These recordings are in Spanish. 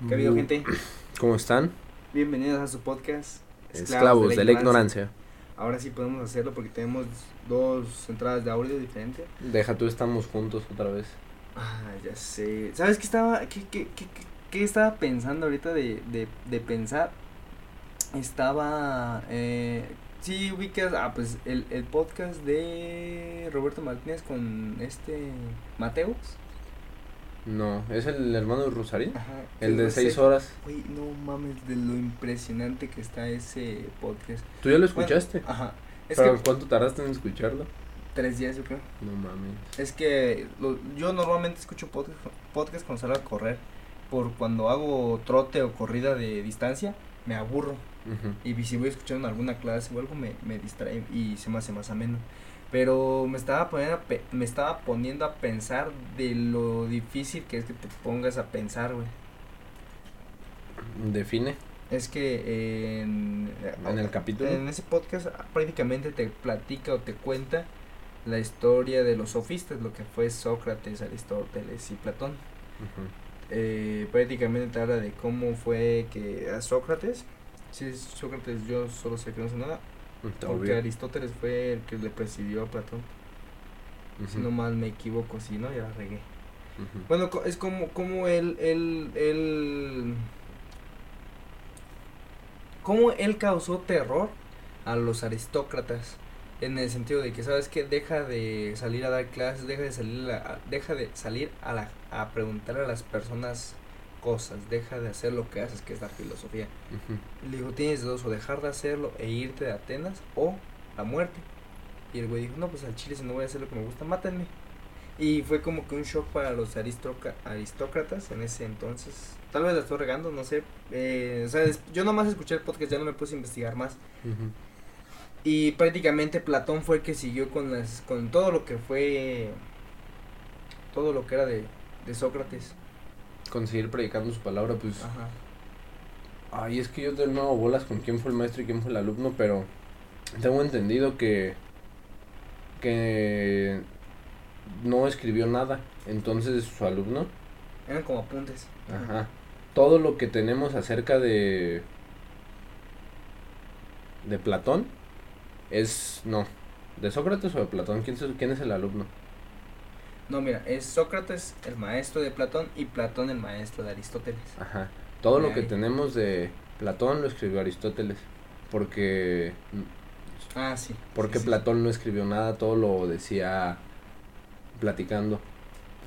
¿Qué ha habido, Bu- gente? ¿Cómo están? Bienvenidos a su podcast. Esclavos, de la ignorancia. Ahora sí podemos hacerlo porque tenemos dos entradas de audio diferentes. Deja tú, estamos juntos otra vez. Ah, ya sé. ¿Sabes qué estaba, qué, qué, qué, qué- qué estaba pensando ahorita de, de, de pensar? Estaba, eh, sí, ubicas, ah, pues el, el podcast de Roberto Martínez con este Mateus. No, es el hermano de Rosarín. Ajá. El de no seis sé, horas. Güey, no mames de lo impresionante que está ese podcast. ¿Tú ya lo Bueno, escuchaste? ajá. Es ¿Pero que cuánto tardaste en escucharlo? tres días yo creo. No mames. Es que lo- yo normalmente escucho podcast, podcast cuando salgo a correr. Por cuando hago trote o corrida de distancia, me aburro. Ujú. Y si voy escuchando alguna clase o algo, me, me distrae y se me hace más ameno. Pero me estaba, poniendo a pe- me estaba poniendo a pensar de lo difícil que es que te pongas a pensar, güey. Define Es que en, en el capítulo. en ese podcast prácticamente te platica o te cuenta la historia de los sofistas, lo que fue Sócrates, Aristóteles y Platón. Eh, prácticamente te habla de cómo fue que a Sócrates, si es Sócrates yo solo sé que no sé nada, Está porque obvio. Aristóteles fue el que le presidió a Platón, si Ujú. no mal me equivoco, si no ya la regué. Ujú. Bueno, es como, como él, él, él, cómo él causó terror a los aristócratas, en el sentido de que, ¿sabes qué? Deja de salir a dar clases, deja de salir a- deja de salir a, la, a preguntar a las personas cosas, deja de hacer lo que haces, que es la filosofía. Ujú. Y le dijo, tienes dos, o dejar de hacerlo e irte de Atenas, o la muerte. Y el güey dijo, no, pues al chile si no voy a hacer lo que me gusta, mátenme. Y fue como que un shock para los aristócratas en ese entonces. Tal vez la estoy regando, no sé. Eh, o sea, yo nomás escuché el podcast, ya no me puse a investigar más. Y prácticamente Platón fue el que siguió con las con todo lo que fue todo lo que era de, de Sócrates. Conseguir predicando su palabra, pues. Ajá. Ay, es que yo de nuevo bolas con quién fue el maestro y quién fue el alumno, pero tengo entendido que que no escribió nada. Entonces su alumno, Eran como apuntes. ajá, todo lo que tenemos acerca de de Platón es no, de Sócrates o de Platón, ¿quién es, quién es el alumno? No, mira, es Sócrates el maestro de Platón y Platón el maestro de Aristóteles. Ajá. Todo lo que ahí. tenemos de Platón lo escribió Aristóteles, porque Ah, sí. porque sí, sí, Platón no escribió nada, todo lo decía platicando.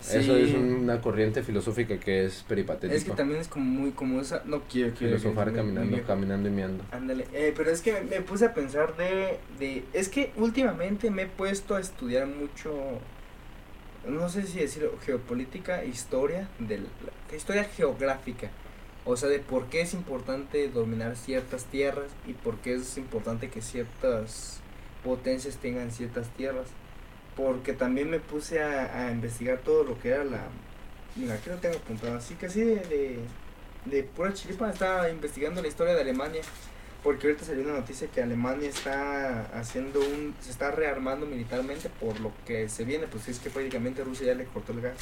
sí. Eso es una corriente filosófica que es peripatético. Es que también es como muy como esa, no quiero, quiero Filosofar muy caminando, caminando y meando. Ándale, eh, pero es que me, me puse a pensar de, de, es que últimamente me he puesto a estudiar mucho, no sé si decirlo, geopolítica, historia, de historia geográfica, o sea, de por qué es importante dominar ciertas tierras y por qué es importante que ciertas potencias tengan ciertas tierras, porque también me puse a, a investigar todo lo que era la, mira, aquí lo tengo apuntado, así que así de, de, de pura chiripa estaba investigando la historia de Alemania. Porque ahorita salió una noticia que Alemania está haciendo un. se está rearmando militarmente por lo que se viene. Pues es que prácticamente Rusia ya le cortó el gas.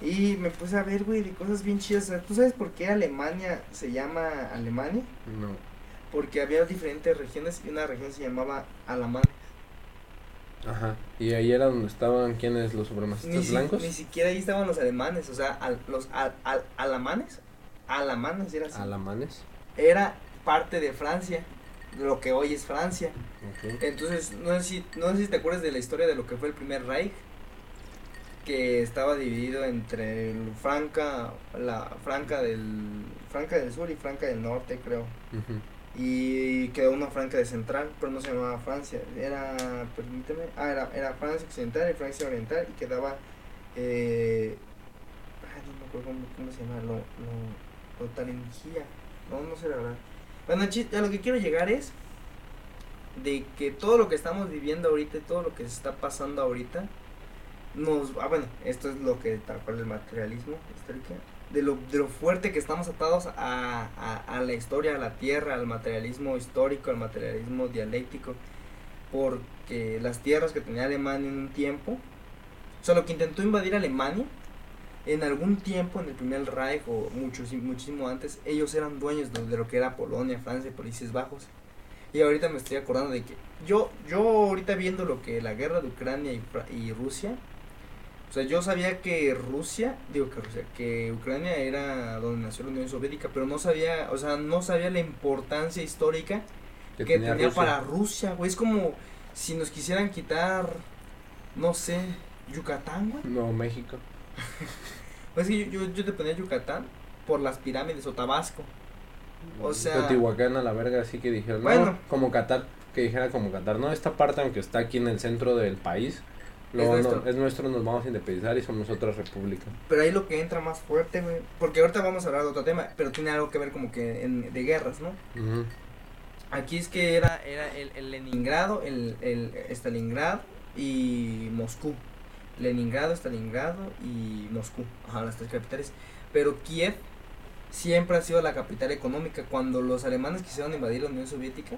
Y me puse a ver, güey, de cosas bien chidas. ¿Tú sabes por qué Alemania se llama Alemania? No. Porque había diferentes regiones y una región se llamaba Alamán. Ajá. Y ahí era donde estaban quienes los Ni, supremacistas si- blancos. ni siquiera ahí estaban los alemanes. O sea, al- los al- al- alamanes. Alamanes era así. Alamanes. Era parte de Francia. de Lo que hoy es Francia. Entonces, no sé, si, no sé si te acuerdas de la historia de lo que fue el primer Reich, que estaba dividido entre el Franca, la Franca del, Franca del Sur y Franca del Norte, creo. Y quedó una Franca de Central, pero no se llamaba Francia, era, permíteme, ah, era, era Francia Occidental y Francia Oriental, y quedaba, eh, ay, no me acuerdo cómo, cómo se llama, lo, lo, lo Taringía, no, no sé la verdad. Bueno, a lo que quiero llegar es de que todo lo que estamos viviendo ahorita, y todo lo que se está pasando ahorita, nos, ah, bueno, esto es lo que tal cual el materialismo histórico, de lo, de lo fuerte que estamos atados a, a, a la historia, a la tierra, al materialismo histórico, al materialismo dialéctico, porque las tierras que tenía Alemania en un tiempo, o sea, lo que intentó invadir Alemania en algún tiempo, en el primer Reich o mucho, muchísimo antes, ellos eran dueños de, de lo que era Polonia, Francia, Países Bajos. Y ahorita me estoy acordando de que yo, yo ahorita viendo lo que la guerra de Ucrania y, y Rusia, o sea, yo sabía que Rusia, digo que Rusia, que Ucrania era donde nació la Unión Soviética, pero no sabía, o sea, no sabía la importancia histórica que, tenía, Rusia. para Rusia, güey. Es como si nos quisieran quitar, no sé, Yucatán, güey. No, México. Pues es que yo, yo, yo te ponía Yucatán por las pirámides o Tabasco. O sea- Teotihuacán a la verga, así que dijeron, Bueno. no, como Qatar, que dijera como Qatar, no, esta parte, aunque está aquí en el centro del país, luego no- nuestro. es nuestro, nos vamos a independizar y somos otra república. Pero ahí lo que entra más fuerte, güey. Porque ahorita vamos a hablar de otro tema, pero tiene algo que ver como que en, de guerras, ¿no? Aquí es que era, era el, el Leningrado, el, el Stalingrado y Moscú. Leningrado, Stalingrado y Moscú. Ajá, las tres capitales. Pero Kiev siempre ha sido la capital económica. Cuando los alemanes quisieron invadir la Unión Soviética,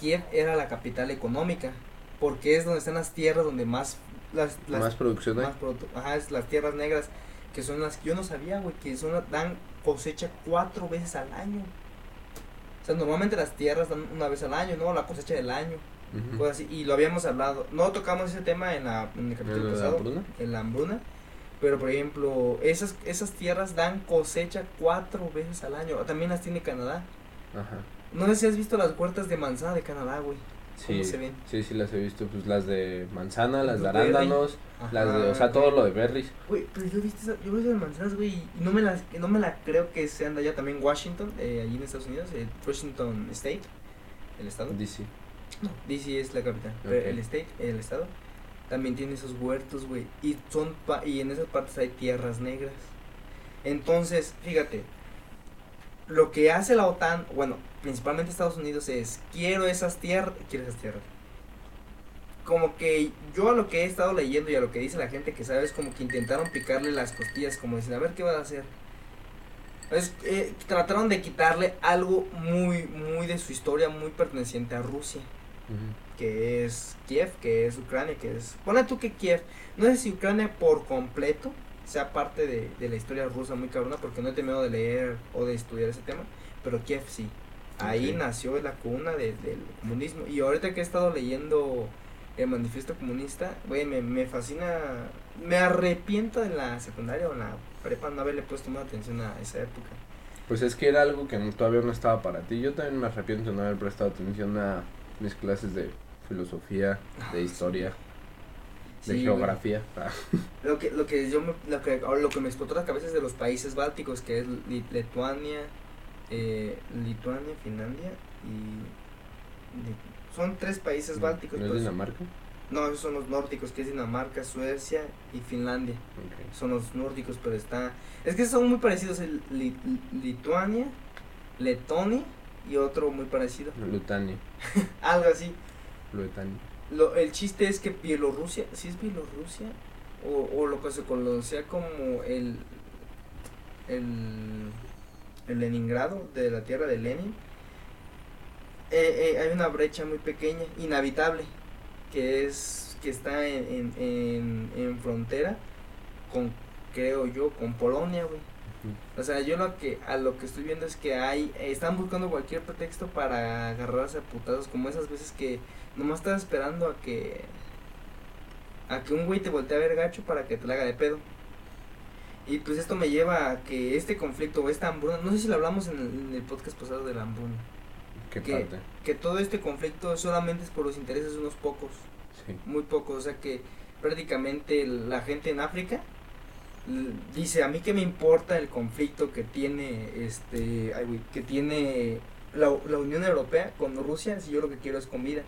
Kiev era la capital económica. Porque es donde están las tierras donde más... Las, las Más producción más producto. Ajá, es las tierras negras, que son las que yo no sabía, güey, que son, dan cosecha cuatro veces al año. O sea, normalmente las tierras dan una vez al año, ¿no? La cosecha del año, Ujú. cosas así. Y lo habíamos hablado. No tocamos ese tema en, la, en el capítulo ¿En la pasado, en la hambruna. Pero, por ejemplo, esas, esas tierras dan cosecha cuatro veces al año. También las tiene Canadá. Ajá. No sé si has visto las huertas de manzana de Canadá, güey. ¿Cómo Sí, se ven? sí, sí las he visto, pues las de manzana, las de arándanos, las de, o sea, todo lo de berries. Güey, pero yo he visto, esa- yo las manzanas, güey, y no me las, no me la creo que sean de allá también Washington, eh, allí en Estados Unidos, eh, Washington State, el estado. DC. No, DC es la capital, pero el state, el estado, también tiene esos huertos, güey, y son, pa- y en esas partes hay tierras negras. Entonces, fíjate, lo que hace la OTAN, bueno, principalmente Estados Unidos es, quiero esas tierras, quiero esas tierras. Como que yo a lo que he estado leyendo y a lo que dice la gente que sabe es como que intentaron picarle las costillas, como dicen, a ver qué va a hacer. Es, eh, trataron de quitarle algo muy, muy de su historia, muy perteneciente a Rusia Que es Kiev, que es Ucrania, que es... Pone tú que Kiev, no sé si Ucrania por completo sea parte de, de la historia rusa muy cabrona, porque no he temido de leer o de estudiar ese tema, pero Kiev sí. Ahí nació la cuna de- del comunismo. Y ahorita que he estado leyendo el manifiesto comunista, güey, me, me fascina, me arrepiento en la secundaria o en la prepa no haberle puesto más atención a esa época. Pues es que era algo que no- todavía no estaba para ti. Yo también me arrepiento de no haber prestado atención a mis clases de filosofía, de historia, de Sí, geografía. Ah, Lo que, lo que yo me, lo que, lo que me explotó la cabeza es de los países bálticos, que es Li- Lituania, eh, Lituania, Finlandia y son tres países bálticos. ¿No es pues. Dinamarca? no, esos son los nórdicos, que es Dinamarca, Suecia y Finlandia. Son los nórdicos, pero está, es que son muy parecidos, el Li- Lituania, Letonia y otro muy parecido, Lutania. algo así. Lutania. Lo, el chiste es que Bielorrusia, si es Bielorrusia, o, o lo que se conocía como el, el, el Leningrado de la tierra de Lenin, eh, eh, hay una brecha muy pequeña, inhabitable, que es que está en, en, en, en frontera con, creo yo, con Polonia, güey. O sea, yo lo que a lo que estoy viendo es que hay están buscando cualquier pretexto para agarrarse a putazos como esas veces que nomás estás esperando a que a que un güey te voltee a ver gacho para que te la haga de pedo. Y pues esto me lleva a que este conflicto o esta hambruna, no sé si lo hablamos en el, en el podcast pasado de la hambruna, ¿Qué ¿Qué? parte? que todo este conflicto solamente es por los intereses de unos pocos Sí. muy poco, o sea que prácticamente la gente en África dice a mí que me importa el conflicto que tiene este que tiene la, la Unión Europea con Rusia si yo lo que quiero es comida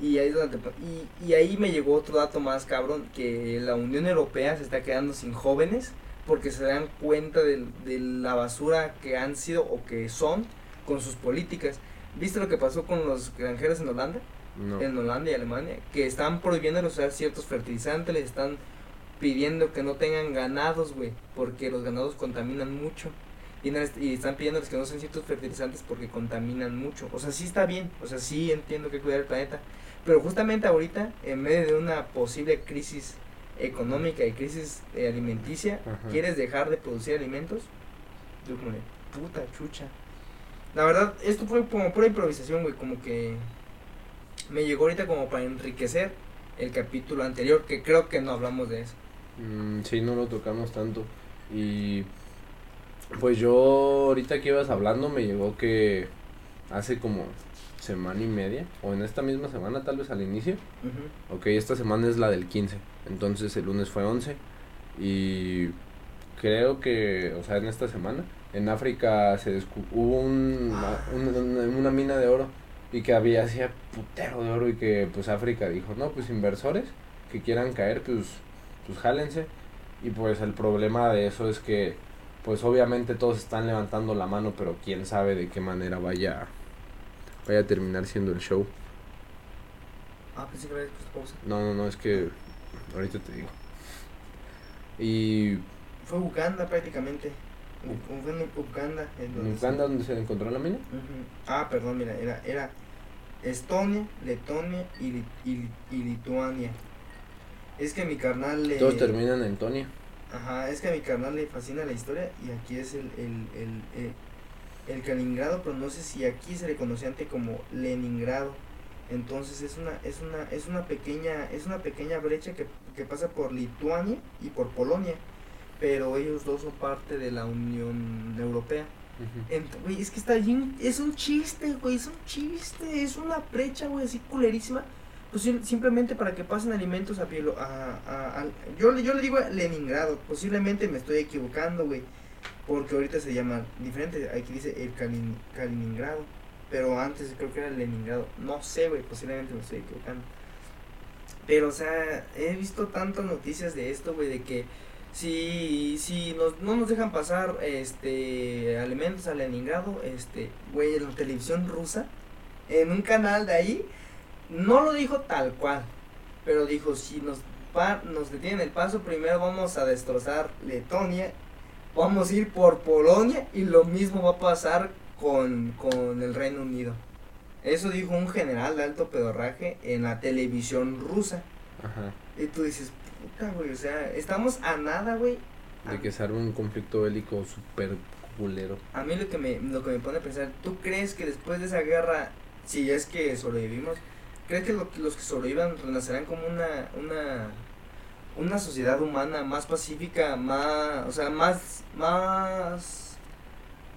y ahí es donde te- y, y ahí me llegó otro dato más cabrón que la Unión Europea se está quedando sin jóvenes porque se dan cuenta del- de, la basura que han sido o que son con sus políticas ¿Viste lo que pasó con los granjeros en Holanda? No. en Holanda y Alemania que están prohibiendo usar ciertos fertilizantes, les están pidiendo que no tengan ganados, güey, porque los ganados contaminan mucho. Y, no y están pidiéndoles que no usen ciertos fertilizantes porque contaminan mucho. O sea, sí está bien, o sea, sí entiendo que cuidar el planeta. Pero justamente ahorita, en medio de una posible crisis económica y crisis eh, alimenticia, Ajá. ¿quieres dejar de producir alimentos? Yo como de, puta chucha. La verdad, esto fue como pura improvisación, güey, como que me llegó ahorita como para enriquecer el capítulo anterior, que creo que no hablamos de eso. Mm, sí, no lo tocamos tanto. Y pues yo ahorita que ibas hablando me llegó que hace como semana y media, o en esta misma semana tal vez al inicio, Ujú. ok, esta semana es la del 15, entonces el lunes fue 11 y creo que, o sea, en esta semana, en África se hubo un, un- una, una mina de oro y que había hacía putero de oro y que pues África dijo, no, pues inversores que quieran caer, pues, pues jálense. Y pues el problema de eso es que pues obviamente todos están levantando la mano, pero quién sabe de qué manera vaya, vaya a terminar siendo el show. Ah, pensé que puesto pausa. No, no, no, es que ahorita te digo. Y Fue Uganda prácticamente. Fue en Uganda. En donde se- Uganda donde se encontró la mina. Ah, perdón, mira, era, era Estonia, Letonia y, y, y Lituania. Es que a mi carnal le... Todos terminan en Tonia. Ajá, es que a mi carnal le fascina la historia y aquí es el, el, el, el, el Kaliningrado, pero no sé si aquí se le conocía antes como Leningrado. Entonces es una, es una, es una pequeña, es una pequeña brecha que, que pasa por Lituania y por Polonia. Pero ellos dos son parte de la Unión Europea. Güey, es que está bien, es un chiste, güey, es un chiste, es una brecha, güey, así culerísima. Pues sim- simplemente para que pasen alimentos a, Bielo- a, a- al- yo, yo le digo a Leningrado, posiblemente me estoy equivocando, güey, porque ahorita se llama diferente, aquí dice el Kalin- Kaliningrado, pero antes creo que era Leningrado, no sé, güey, posiblemente me estoy equivocando. Pero, o sea, he visto tantas noticias de esto, güey, de que si, si nos, no nos dejan pasar este alimentos a Leningrado, este, güey, en la televisión rusa, en un canal de ahí, no lo dijo tal cual, pero dijo, si nos, pa- nos detienen el paso, primero vamos a destrozar Letonia, vamos a ir por Polonia y lo mismo va a pasar con, con el Reino Unido. Eso dijo un general de alto pedorraje en la televisión rusa. Ajá. Y tú dices, puta, güey, o sea, estamos a nada, güey. De que se arme un conflicto bélico súper culero. A mí lo que me lo que me pone a pensar, ¿tú crees que después de esa guerra, si es que sobrevivimos, crees que lo- los que sobrevivan renacerán como una una una sociedad humana más pacífica, más, o sea, más más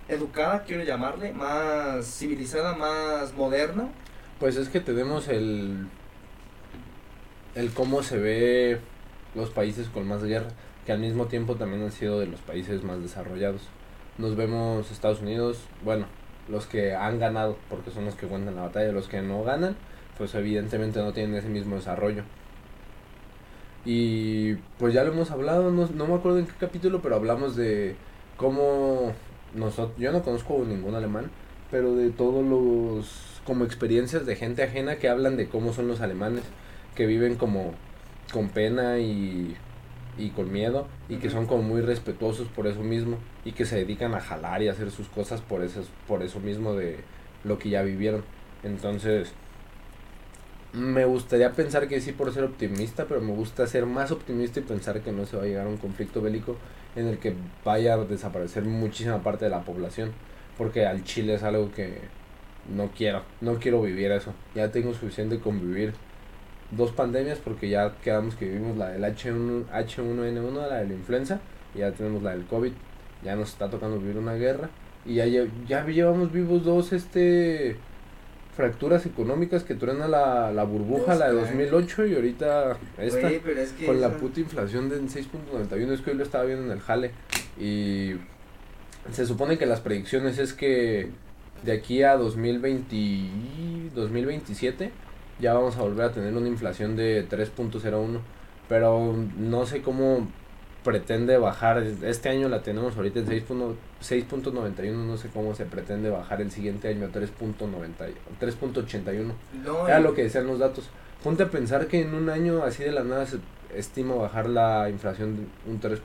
educada, quiero llamarle, más civilizada, más moderna? Pues es que tenemos el. El cómo se ve los países con más guerra, que al mismo tiempo también han sido de los países más desarrollados. Nos vemos Estados Unidos, bueno, los que han ganado, porque son los que cuentan la batalla, los que no ganan, pues evidentemente no tienen ese mismo desarrollo. Y pues ya lo hemos hablado, no, no me acuerdo en qué capítulo, pero hablamos de cómo nosotros, yo no conozco ningún alemán, pero de todos los como experiencias de gente ajena que hablan de cómo son los alemanes, que viven como con pena y, y con miedo y que son como muy respetuosos por eso mismo y que se dedican a jalar y a hacer sus cosas por eso, por eso mismo de lo que ya vivieron. Entonces, me gustaría pensar que sí por ser optimista, pero me gusta ser más optimista y pensar que no se va a llegar a un conflicto bélico en el que vaya a desaparecer muchísima parte de la población, porque al Chile es algo que no quiero, no quiero vivir eso. Ya tengo suficiente con vivir dos pandemias porque ya quedamos que vivimos la del H1, H1N1, la de la influenza, y ya tenemos la del COVID, ya nos está tocando vivir una guerra y ya ya llevamos vivos dos este fracturas económicas que truena la, la burbuja, la de Claro. 2008 y ahorita esta es que con la puta inflación de 6.91 es que hoy lo estaba viendo en el jale y se supone que las predicciones es que de aquí a 2020 2027 ya vamos a volver a tener una inflación de 3.01 pero no sé cómo pretende bajar este año la tenemos ahorita en 6.91 6.91 no sé cómo se pretende bajar el siguiente año a 3.90 3.81 no, era y- lo que decían los datos. Ponte a pensar que en un año así de la nada se estima bajar la inflación un 3%.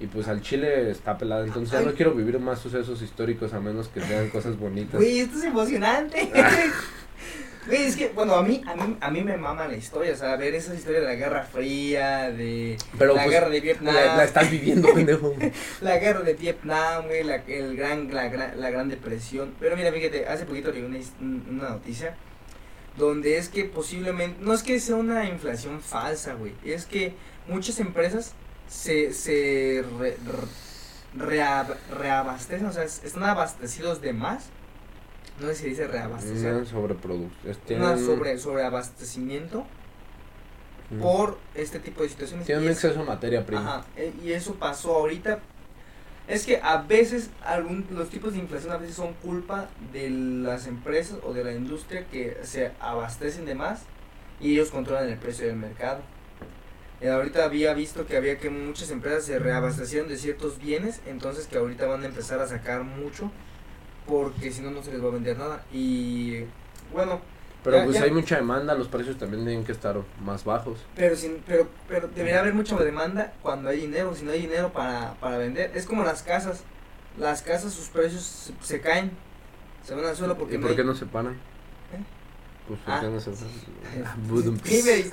Y pues al Chile está pelada. Entonces ya Ay. no quiero vivir más sucesos históricos a menos que sean cosas bonitas. Güey, esto es emocionante. Güey, es que, bueno, a mí, a mí, a mí me mama la historia, o sea, ver esas historias de la Guerra Fría, de Pero la pues, guerra de Vietnam. La, la estás viviendo, pendejo. La guerra de Vietnam, güey, la, el gran, la, la gran depresión. Pero mira, fíjate, hace poquito leí una, una noticia donde es que posiblemente, no es que sea una inflación falsa, güey, es que muchas empresas se, se re- re- reab- reabastecen, o sea, es- están abastecidos de más. No sé si dice reabastecer. Una sobreproducción. Una sobre, sobreabastecimiento Mm. por este tipo de situaciones. Tienen exceso de materia prima. Ajá, e- y eso pasó ahorita. Es que a veces algún, los tipos de inflación a veces son culpa de las empresas o de la industria que se abastecen de más y ellos controlan el precio del mercado. Eh, ahorita había visto que había que muchas empresas se reabastecieron de ciertos bienes, entonces que ahorita van a empezar a sacar mucho porque si no no se les va a vender nada. Y bueno, Pero Ya- pues ya- hay mucha demanda, los precios también tienen que estar más bajos. Pero, sin, pero, pero debería haber mucha demanda cuando hay dinero. Si no hay dinero para, para vender, es como las casas. Las casas, sus precios se, se caen. Se van al suelo porque ¿Y por hay- qué no se paran? ¿Eh? Pues por Ah. qué no se paran. Budum. Sí.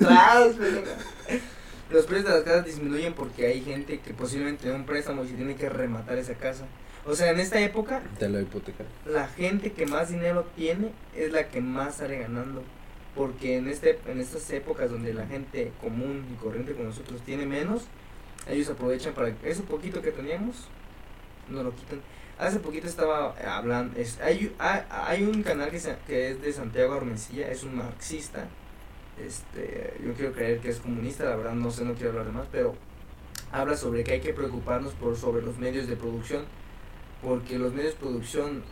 Los precios de las casas disminuyen porque hay gente que posiblemente tiene un préstamo y se tiene que rematar esa casa. O sea, en esta época, Te lo hipotecan. la gente que más dinero tiene es la que más sale ganando. Porque en, este, en estas épocas donde la gente común y corriente como nosotros tiene menos, ellos aprovechan para eso poquito que teníamos, no lo quitan. Hace poquito estaba hablando, es, hay, hay, hay un canal que, se- que es de Santiago Armencilla, es un marxista. Este, yo quiero creer que es comunista, la verdad no sé, no quiero hablar de más, pero habla sobre que hay que preocuparnos por sobre los medios de producción, porque los medios de producción,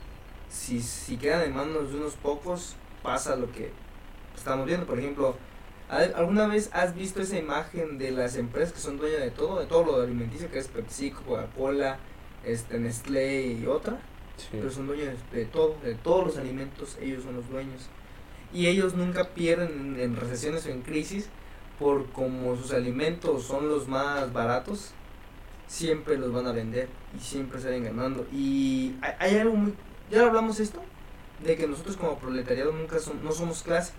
si, si quedan en manos de unos pocos, pasa lo que estamos viendo. Por ejemplo, ¿al- ¿alguna vez has visto esa imagen de las empresas que son dueñas de todo, de todo lo alimenticio, que es Pepsi, Coca-Cola, este, Nestlé y otra? Sí. pero son dueños de todo, de todos los alimentos, ellos son los dueños. Y ellos nunca pierden en, en recesiones o en crisis, por como sus alimentos son los más baratos, siempre los van a vender y siempre salen ganando. Y hay, algo muy... Ya hablamos esto, de que nosotros como proletariado nunca son, no somos clase,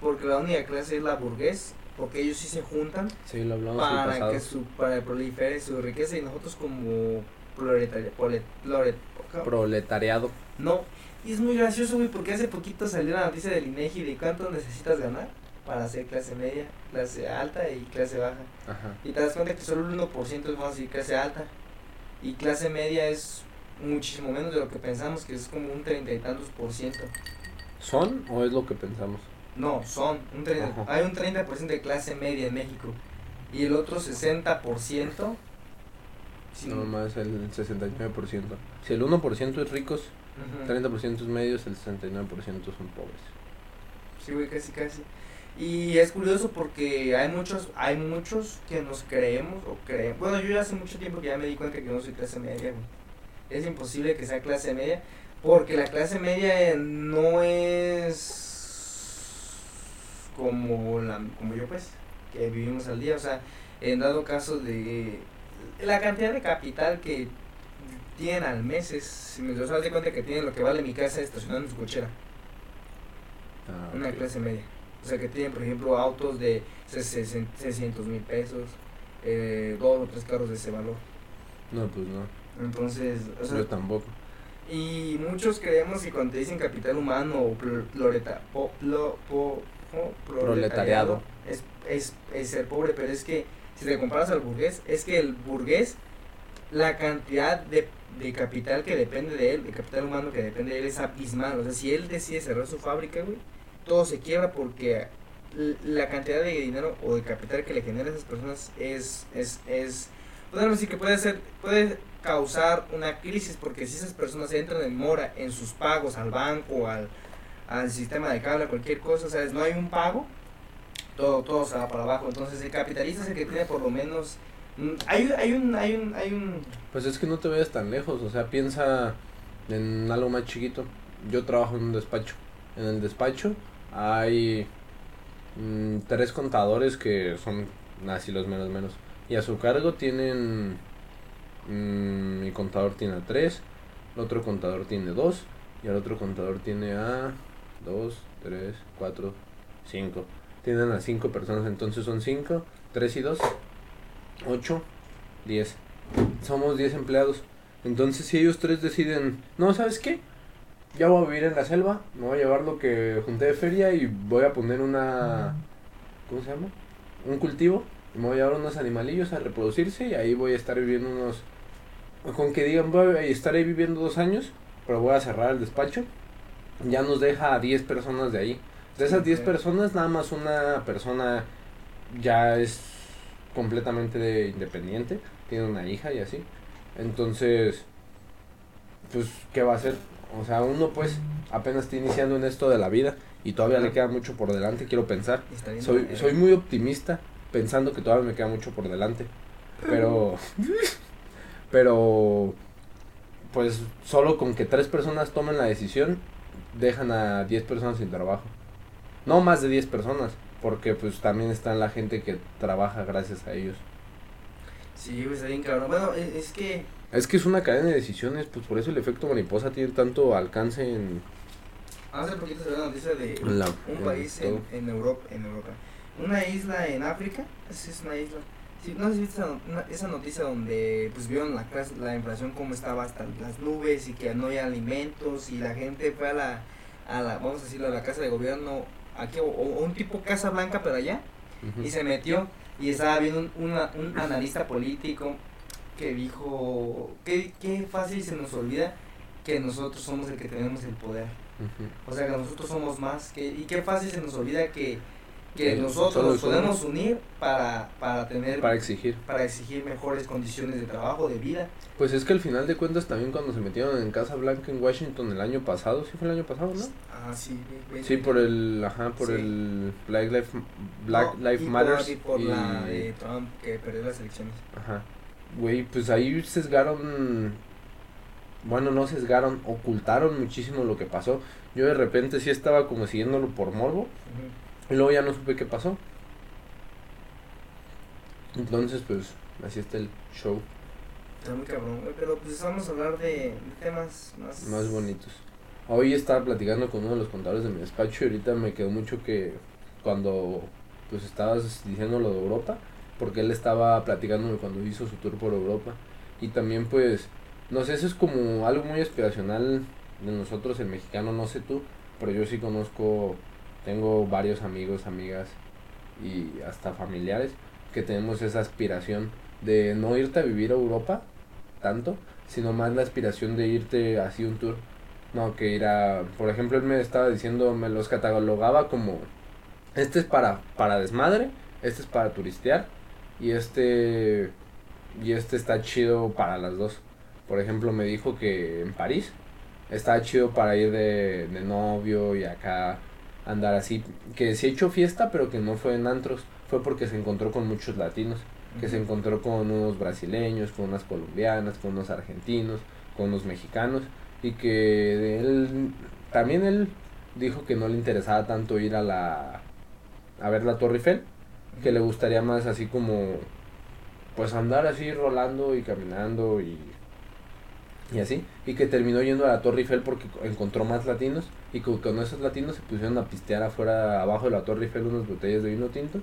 porque la única clase es la burgués, porque ellos sí se juntan Sí, lo para que su para prolifere su riqueza y nosotros como proletaria, prolet- prolet- Proletariado. no, y es muy gracioso, güey, porque hace poquito salió la noticia del INEGI de cuánto necesitas ganar para ser clase media, clase alta y clase baja. Ajá. Y te das cuenta que solo el 1% es, a decir, clase alta. Y clase media es muchísimo menos de lo que pensamos, que es como un treinta y tantos por ciento. ¿Son o es lo que pensamos? No, son, un 30, Ajá. hay un 30% de clase media en México. Y el otro 60%... sí, No más el 69%. Si el 1% es ricos, ujú. 30% es medios, el 69% son pobres. Sí, güey, casi, casi. Y es curioso porque hay muchos, hay muchos que nos creemos o creemos. Bueno, yo ya hace mucho tiempo que ya me di cuenta que no soy clase media, güey. Es imposible que sea clase media porque la clase media eh, no es como la como yo pues que vivimos al día, o sea, en dado caso de la cantidad de capital que tienen al mes es, si me das cuenta que tienen lo que vale mi casa estacionada en su cochera Ah, una clase media. O sea, que tienen, por ejemplo, autos de 600 mil pesos, eh, dos o tres carros de ese valor. No, pues no. Entonces, o sea, Yo tampoco. y muchos creemos que cuando te dicen capital humano o pl- ploreta- po- plo- po-. Proletariado. es, es, es ser pobre, pero es que si te comparas al burgués, es que el burgués, la cantidad de, de capital que depende de él, de capital humano que depende de él es abismal. O sea, si él decide cerrar su fábrica, güey, todo se quiebra porque la cantidad de dinero o de capital que le genera a esas personas es, es, es, podemos decir que puede ser, puede causar una crisis porque si esas personas entran en mora en sus pagos al banco, al, al sistema de cable, cualquier cosa, sea, no hay un pago, todo, todo se va para abajo. Entonces el capitalista es el que tiene por lo menos, mm, hay, hay un, hay un, hay un, Pues es que no te vayas tan lejos, o sea, piensa en algo más chiquito. Yo trabajo en un despacho. En el despacho hay mm, tres contadores que son así los menos menos. Y a su cargo tienen... mm, mi contador tiene a tres, el otro contador tiene dos y el otro contador tiene a 2, 3, 4, 5. Tienen a 5 personas, entonces son 5, 3 y 2, 8, 10. Somos 10 empleados. Entonces si ellos tres deciden, no, ¿sabes qué? Ya voy a vivir en la selva, me voy a llevar lo que junté de feria y voy a poner una... ¿Cómo se llama? Un cultivo. Y me voy a llevar unos animalillos a reproducirse y ahí voy a estar viviendo unos... Con que digan, voy a estar ahí viviendo dos años, pero voy a cerrar el despacho. Ya nos deja a 10 personas de ahí. De esas 10 Ok. personas, nada más una persona ya es completamente de- independiente, tiene una hija y así. Entonces, pues, ¿qué va a hacer? O sea, uno pues apenas está iniciando en esto de la vida y todavía le queda mucho por delante, quiero pensar. Soy, soy muy optimista pensando que todavía me queda mucho por delante. Pero, pero, pues solo con que tres personas tomen la decisión, dejan a 10 personas sin trabajo. No más de 10 personas, porque pues también está la gente que trabaja gracias a ellos. Sí, güey, está bien cabrón. Bueno, es, es que. Es que es una cadena de decisiones, pues por eso el efecto mariposa tiene tanto alcance en Hace poquito se ve la noticia de la... un país en, Europa, en Europa. Una isla en África. Sí, es una isla. Sí, no sé si viste esa, no- una- esa noticia donde pues vieron la, la inflación como estaba hasta las nubes y que no había alimentos y la gente fue a la, a la vamos a decirlo, a la casa de gobierno, aquí, o, o un tipo casa blanca pero allá, y se metió y estaba viendo un, una- un analista político que dijo que qué fácil se nos olvida que nosotros somos el que tenemos el poder. O sea, que nosotros somos más. Que, y qué fácil se nos olvida que, que nosotros nos podemos somos- unir para, para tener, Para para, exigir. exigir mejores condiciones de trabajo, de vida. Pues es que al final de cuentas también cuando se metieron en Casa Blanca en Washington el año pasado, sí fue el año pasado, ¿no? Ah, sí. Sí, por el, ajá, por Sí. el Black Life, Black No, Life y por- Matters. y por y- la de Trump que perdió las elecciones. Ajá. Güey, pues ahí sesgaron, bueno, no sesgaron, ocultaron muchísimo lo que pasó. Yo de repente sí estaba como siguiéndolo por morbo y luego ya no supe qué pasó. Entonces, pues, así está el show, Está muy cabrón, güey, Pero pues vamos a hablar de, de temas más. más bonitos. Hoy estaba platicando con uno de los contadores de mi despacho y ahorita me quedó mucho que cuando pues estabas diciendo lo de Europa, porque él estaba platicándome cuando hizo su tour por Europa. Y también pues, no sé, eso es como algo muy aspiracional de nosotros, el mexicano, no sé tú, pero yo sí conozco, tengo varios amigos, amigas y hasta familiares que tenemos esa aspiración de no irte a vivir a Europa tanto, sino más la aspiración de irte así un tour. No, que ir a, por ejemplo, él me estaba diciendo, me los catalogaba como, este es para, para desmadre, este es para turistear, y este, y este está chido para las dos. Por ejemplo, me dijo que en París estaba chido para ir de, de novio y acá andar así, que sí hecho fiesta, pero que no fue en antros, fue porque se encontró con muchos latinos que se encontró con unos brasileños, con unas colombianas, con unos argentinos, con unos mexicanos. Y que él también él dijo que no le interesaba tanto ir a la a ver la Torre Eiffel, que le gustaría más así como pues andar así rolando y caminando y y así. Y que terminó yendo a la Torre Eiffel porque encontró más latinos. Y que con esos latinos se pusieron a pistear afuera abajo de la Torre Eiffel unas botellas de vino tinto.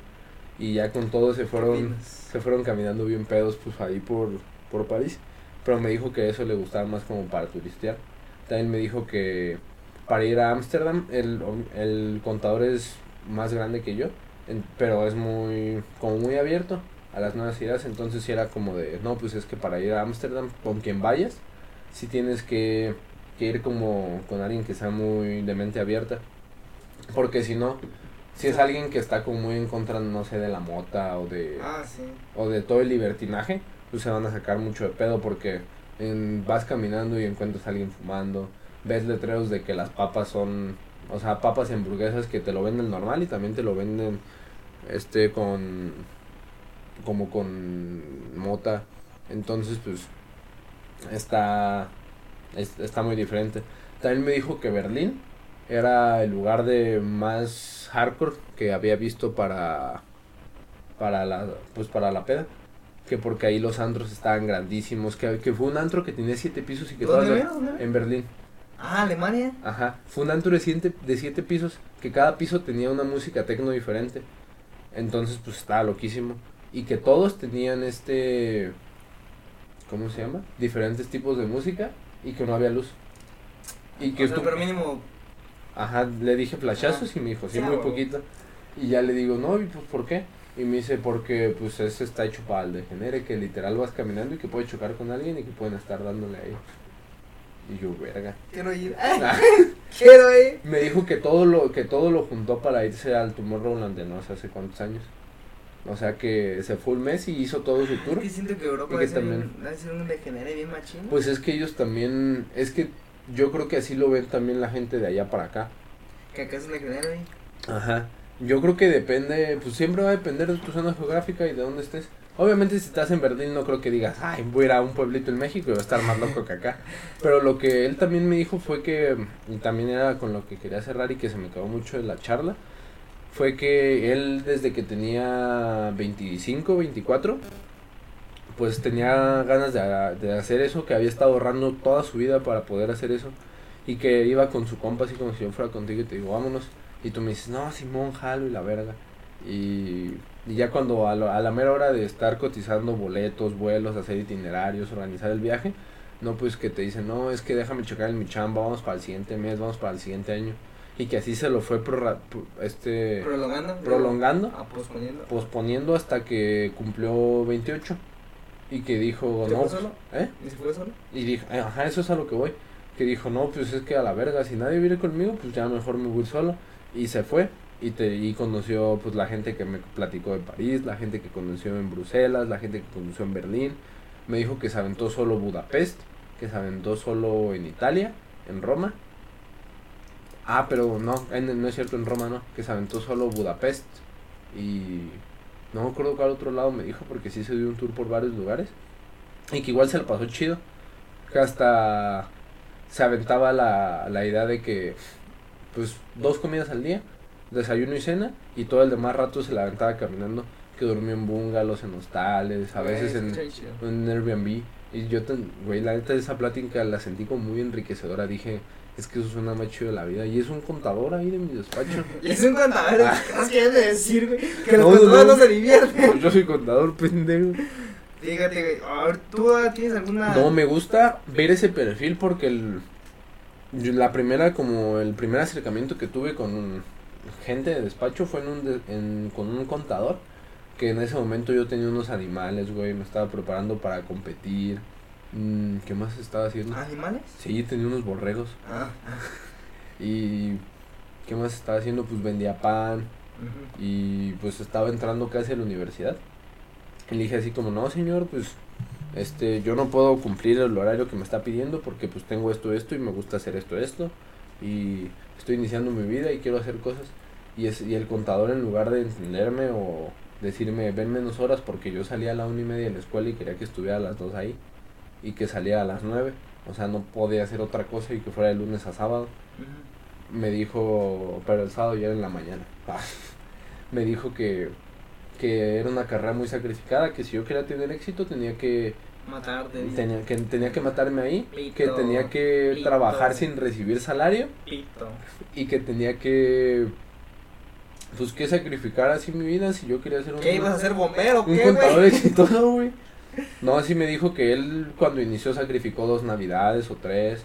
Y ya con todo se fueron se fueron caminando bien pedos pues ahí por, por París. Pero me dijo que eso le gustaba más como para turistear. También me dijo que para ir a Ámsterdam el, el contador es más grande que yo, en- pero es muy como muy abierto a las nuevas ideas. Entonces sí era como de, no, pues es que para ir a Ámsterdam con quien vayas, sí tienes que, que ir como con alguien que sea muy de mente abierta. Porque si no, si es alguien que está como muy en contra, no sé, de la mota o de Ah, sí. o de todo el libertinaje, pues se van a sacar mucho de pedo porque en, vas caminando y encuentras a alguien fumando, ves letreros de que las papas son, o sea, papas y hamburguesas que te lo venden normal y también te lo venden este con como con mota. Entonces, pues está es- está muy diferente. También me dijo que Berlín era el lugar de más hardcore que había visto para para la pues para la peda que porque ahí los antros estaban grandísimos que, que fue un antro que tenía siete pisos y que todas en Berlín Ah, Alemania. Ajá, fue un antro de siete, de siete pisos, que cada piso tenía una música tecno diferente. Entonces, pues estaba loquísimo. Y que todos tenían este. ¿Cómo se llama? Diferentes tipos de música y que no había luz. Y que O sea, tú- pero mínimo. Ajá, le dije flashazos y me dijo, sí, muy poquito. Y ya le digo, no, ¿y pues por qué? Y me dice, porque pues ese está hecho para el degenere, que literal vas caminando y que puede chocar con alguien y que pueden estar dándole ahí. Y yo, verga. Quiero ir. Ah, Quiero ir. me dijo que todo lo que todo lo juntó para irse al Tomorrowland de no sé hace cuántos años. O sea que se fue un mes y hizo todo su tour. Es que siento que Europa que también- un- un degenere bien machino. Pues es que ellos también, es que yo creo que así lo ven también la gente de allá para acá. que acá es un degenere. Ajá. Yo creo que depende, pues siempre va a depender de tu zona geográfica y de dónde estés. Obviamente si estás en Berlín no creo que digas, ay, voy a ir a un pueblito en México y voy a estar más loco que acá. Pero lo que él también me dijo fue que, y también era con lo que quería cerrar y que se me quedó mucho de la charla, fue que él desde que tenía 25, 24, pues tenía ganas de, de hacer eso, que había estado ahorrando toda su vida para poder hacer eso. Y que iba con su compa así como si yo fuera contigo y te digo, vámonos. Y tú me dices, no, Simón, jalo y la verga. Y, y ya cuando a, lo- a la mera hora de estar cotizando boletos, vuelos, hacer itinerarios, organizar el viaje, no, pues que te dicen, no, es que déjame checar en mi chamba, vamos para el siguiente mes, vamos para el siguiente año. Y que así se lo fue prorra- pro- este, Prolongando. prolongando, Ah, posponiendo. posponiendo hasta que cumplió 28. Y que dijo, ¿Se no, fue solo? ¿eh? ¿Y se fue solo? Y dijo, eh, ajá, eso es a lo que voy. Que dijo, no, pues es que a la verga, si nadie viene conmigo, pues ya mejor me voy solo. Y se fue. Y, te, y conoció pues la gente que me platicó de París, la gente que conoció en Bruselas, la gente que conoció en Berlín. Me dijo que se aventó solo Budapest, que se aventó solo en Italia, en Roma. Ah, pero no, en- no es cierto, en Roma no, que se aventó solo Budapest. Y no me acuerdo cuál otro lado me dijo, porque sí se dio un tour por varios lugares. Y que igual se lo pasó chido. Que hasta se aventaba la, la idea de que, pues, dos comidas al día, desayuno y cena, y todo el demás rato se la aventaba caminando. Que durmió en bungalows, en hostales, a veces en, en Airbnb. Y yo, tan- güey, la neta, esa plática la sentí como muy enriquecedora. Dije, es que eso suena más chido de la vida. Y es un contador ahí de mi despacho. Y es un contador. Ah. ¿Qué nos quieres decir, güey? Que los No, contadores no, no. se divierten. Pues yo soy contador, pendejo. Fíjate, güey. A ver, ¿tú ah, tienes alguna.? No, me gusta ver ese perfil porque el, la primera, como el primer acercamiento que tuve con gente de despacho fue en un de- en- con un contador que en ese momento yo tenía unos animales, güey, me estaba preparando para competir. Mm, ¿Qué más estaba haciendo? ¿Animales? Sí, tenía unos borregos. Ah. Y ¿qué más estaba haciendo? Pues vendía pan y pues estaba entrando casi a la universidad. Y le dije así como, no señor, pues este, yo no puedo cumplir el horario que me está pidiendo porque pues tengo esto, esto y me gusta hacer esto, esto. Y estoy iniciando mi vida y quiero hacer cosas. Y, es, y el contador en lugar de entenderme o decirme, ven menos horas porque yo salía a la una y media de la escuela y quería que estuviera a las dos ahí. Y que salía a las nueve. O sea, no podía hacer otra cosa y que fuera de lunes a sábado me dijo, pero el sábado ya era en la mañana. Me dijo que, que era una carrera muy sacrificada, que si yo quería tener éxito tenía que, Matarte. tenía que, tenía que matarme ahí, que tenía que trabajar sin recibir salario y que tenía que, pues que sacrificar así mi vida si yo quería ser un, ¿Qué ibas a ser bombero? un ¿Qué, contador güey? exitoso, güey. No, así me dijo que él cuando inició sacrificó dos navidades o tres.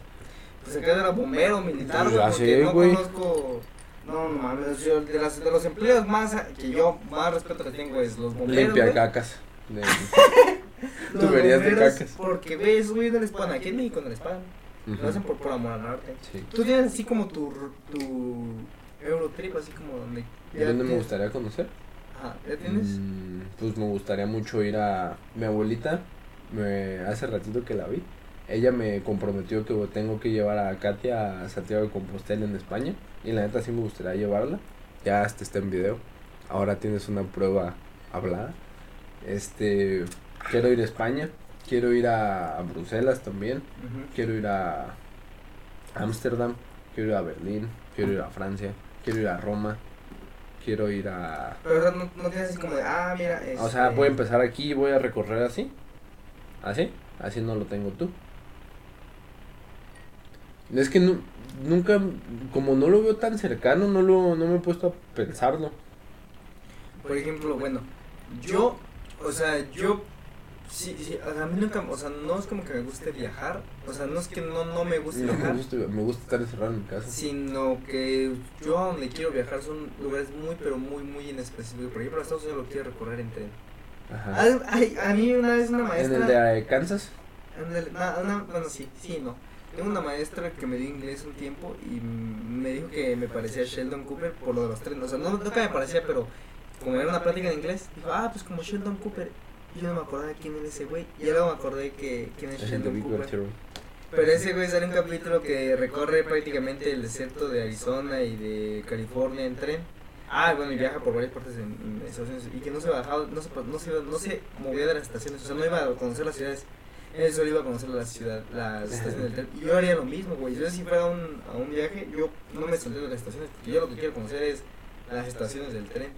Pues acá era bombero, militar, Pues ya sé, no conozco. No, no mames, yo de, las, de los empleos más que yo más respeto que tengo es los bomberos. Limpia cacas. de- tuberías de cacas. Porque ves, güey, no les pagan. Aquí en México no les pagan. Lo hacen por, por amor al arte. Sí. Tú tienes así como tu, tu Eurotrip, así como donde. ¿Dónde me gustaría conocer? Ajá, ¿ya tienes? Mm, pues me gustaría mucho ir a mi abuelita. Me hace ratito que la vi. Ella me comprometió que tengo que llevar a Katia a Santiago de Compostela en España. Y la neta sí me gustaría llevarla. Ya hasta está en video. Ahora tienes una prueba hablada. Este, quiero ir a España. Quiero ir a, a Bruselas también. Quiero ir a Ámsterdam. Quiero ir a Berlín. Quiero ir a Francia. Quiero ir a Roma. Quiero ir a Pero o sea, no, no tienes así como de, ah, mira. o sea, este, voy a empezar aquí y voy a recorrer así. Así. Así no lo tengo tú. Es que nu- nunca, como no lo veo tan cercano, no lo, no me he puesto a pensarlo. Por ejemplo, bueno, yo, o sea, yo, sí, sí, a mí nunca, o sea, no es como que me guste viajar, o sea, no es que no, no me guste No, me viajar, gusta, me gusta estar encerrado en mi casa. sino que yo a donde quiero viajar son lugares muy, pero muy, muy inespecíficos. Por ejemplo, a Estados Unidos lo quiero recorrer en tren. Ajá. Ay, ay, a mí una vez una ¿En maestra... el de eh, Kansas? Na- una- bueno, sí, sí, no. Tengo una maestra que me dio inglés un tiempo y me dijo que me parecía Sheldon Cooper por lo de los trenes. O sea, no, nunca me parecía, pero como era una plática en inglés, dijo, ah, pues como Sheldon Cooper. Yo no me acordaba quién era ese güey. Y luego me acordé que quién es Es Sheldon Cooper. Pero ese güey sale un capítulo que recorre prácticamente el desierto de Arizona y de California en tren. Ah, bueno, y viaja por varias partes en, en Estados Unidos. Y que no se bajaba, no se, no se, no se movía de las estaciones. O sea, no iba a conocer las ciudades. Él solo iba a conocer la ciudad, las estaciones del tren. Y yo haría lo mismo, güey. Yo si fuera a un, a un viaje, yo no me saldría de las estaciones. Porque yo lo que quiero conocer es las estaciones del tren.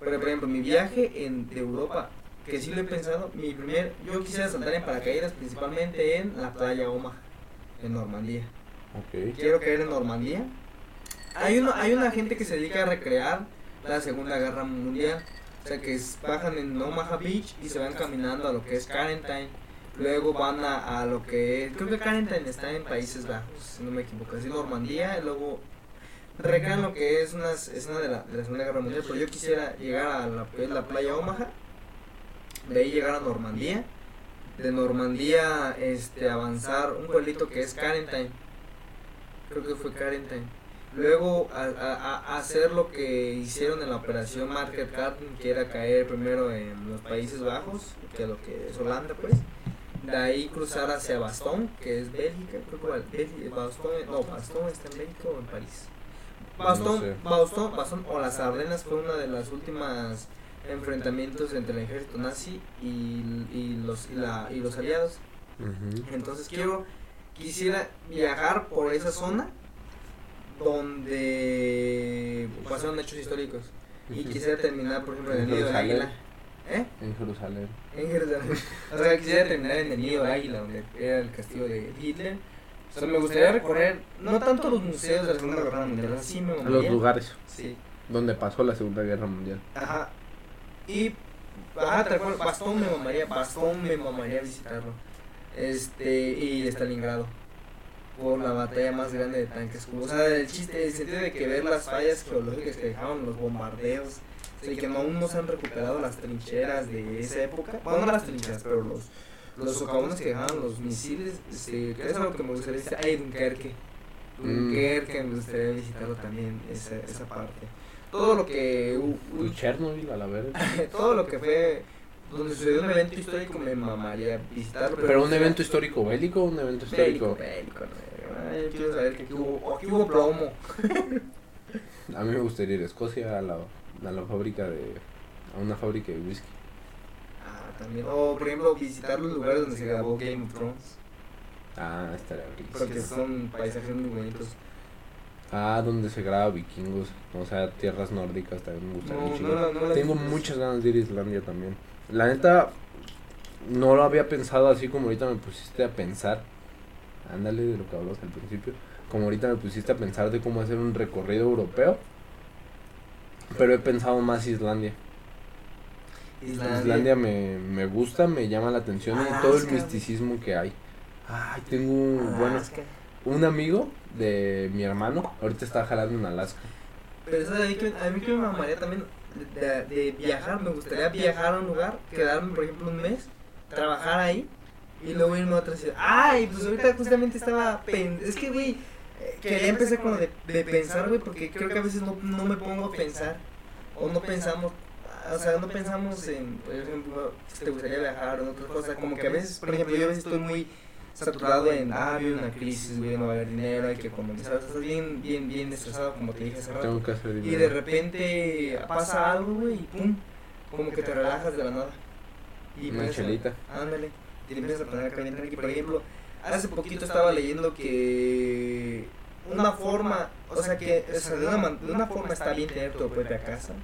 Pero, por ejemplo, mi viaje en, de Europa, que sí lo he pensado, mi primer, yo quisiera saltar en paracaídas principalmente en la playa Omaha, en Normandía. Ok. Quiero caer en Normandía. Hay, uno, hay una gente que se dedica a recrear la Segunda Guerra Mundial. O sea, que bajan en Omaha Beach y se van caminando a lo que es Carentine. Luego van a, a lo que es, creo que Carentine está en Países Bajos, si no me equivoco, así Normandía, y luego recrean lo que es una escena de la, de la Segunda Guerra Mundial, pero yo quisiera llegar a la, la playa Omaha, de ahí llegar a Normandía, de Normandía este, avanzar un pueblito que es Carentine, creo que fue Carentine, luego a, a- a hacer lo que hicieron en la operación Market Garden, que era caer primero en los Países Bajos, que lo que es Holanda pues, de ahí cruzar hacia Bastón, que es Bélgica, creo que Bélgica, Bastón, no, Bastón está en Bélgica o en París. Bastón, No sé. Bastón, Bastón o las Ardenas fue una de las últimas enfrentamientos entre el ejército nazi y, y los y, la, y los aliados. Entonces quiero quisiera viajar por esa zona donde pasaron hechos históricos y quisiera terminar por ejemplo en el nido del águila. ¿Eh? En Jerusalén. En Jerusalén. O sea, quisiera terminar en el nido del águila, donde era el castillo de Hitler. O sea, me gustaría recorrer, no tanto los museos de la Segunda Guerra Mundial, así me Los mamaría. lugares Sí. donde pasó la Segunda Guerra Mundial. Ajá. Y, ajá, tal cual, Bastón me mamaría, Bastón me mamaría visitarlo. Este, y Stalingrado. Por la batalla más grande de tanques. O sea, el chiste, el sentido de que ver las fallas geológicas que dejaron los bombardeos. O sea, que aún no se han recuperado las trincheras de esa época. Bueno, no las trincheras, pero los, los socavones que dejaron los misiles. Este, que es algo que me gustaría visitar. Ay, Dunkerque. Mm. Dunkerque, me gustaría visitarlo también, esa, esa parte. Todo lo que. u- u- Chernobyl a la verga. todo lo que fue donde sucedió un evento histórico me mamaría visitarlo. Pero un evento histórico bélico o un evento histórico. bélico, no, ay, quiero saber que aquí hubo, aquí hubo plomo. A mí me gustaría ir a Escocia a la, a la fábrica de. a una fábrica de whisky. Ah, también. O por ejemplo visitar los lugares donde se grabó Game of Thrones. Ah, estaría Porque riquísimo. son paisajes muy bonitos. Ah, donde se graba vikingos. O sea, tierras nórdicas también me gustaría No, un no, chingo. la- no la Tengo muchas ganas de ir a Islandia también. La neta, no lo había pensado así como ahorita me pusiste a pensar. Ándale de lo que hablamos al principio. Como ahorita me pusiste a pensar de cómo hacer un recorrido europeo. Pero he pensado más Islandia. Islandia, me, me gusta, me llama la atención y todo el misticismo que hay. Ay, tengo un, bueno, un amigo de mi hermano. Ahorita está jalando en Alaska. Pero ¿sabes? a mí que, a mí que me mamaría también de, de viajar, me gustaría viajar a un lugar, quedarme por ejemplo un mes, trabajar ahí y luego irme a otra ciudad. Ay, pues ahorita justamente estaba pen- es que güey, eh, quería empezar con lo de, de pensar, güey, porque creo que a veces no, no me pongo a pensar o no pensamos, o sea, no pensamos en, por ejemplo, si te gustaría viajar o en otras cosas, como que a veces, por ejemplo, yo a veces estoy muy saturado en, ah, viene una crisis, güey, no va a haber dinero, hay que sea, estás bien, bien, bien estresado, como te dije hace rato. Tengo que hacer Y de repente pasa algo, güey, y pum, como que te relajas de la nada. Y Una chelita. Ándale, y te empiezas a poner a calentar. Y por ejemplo, hace poquito estaba leyendo que una forma, o sea, que o sea, de, una, de una forma está bien tener tu propia casa,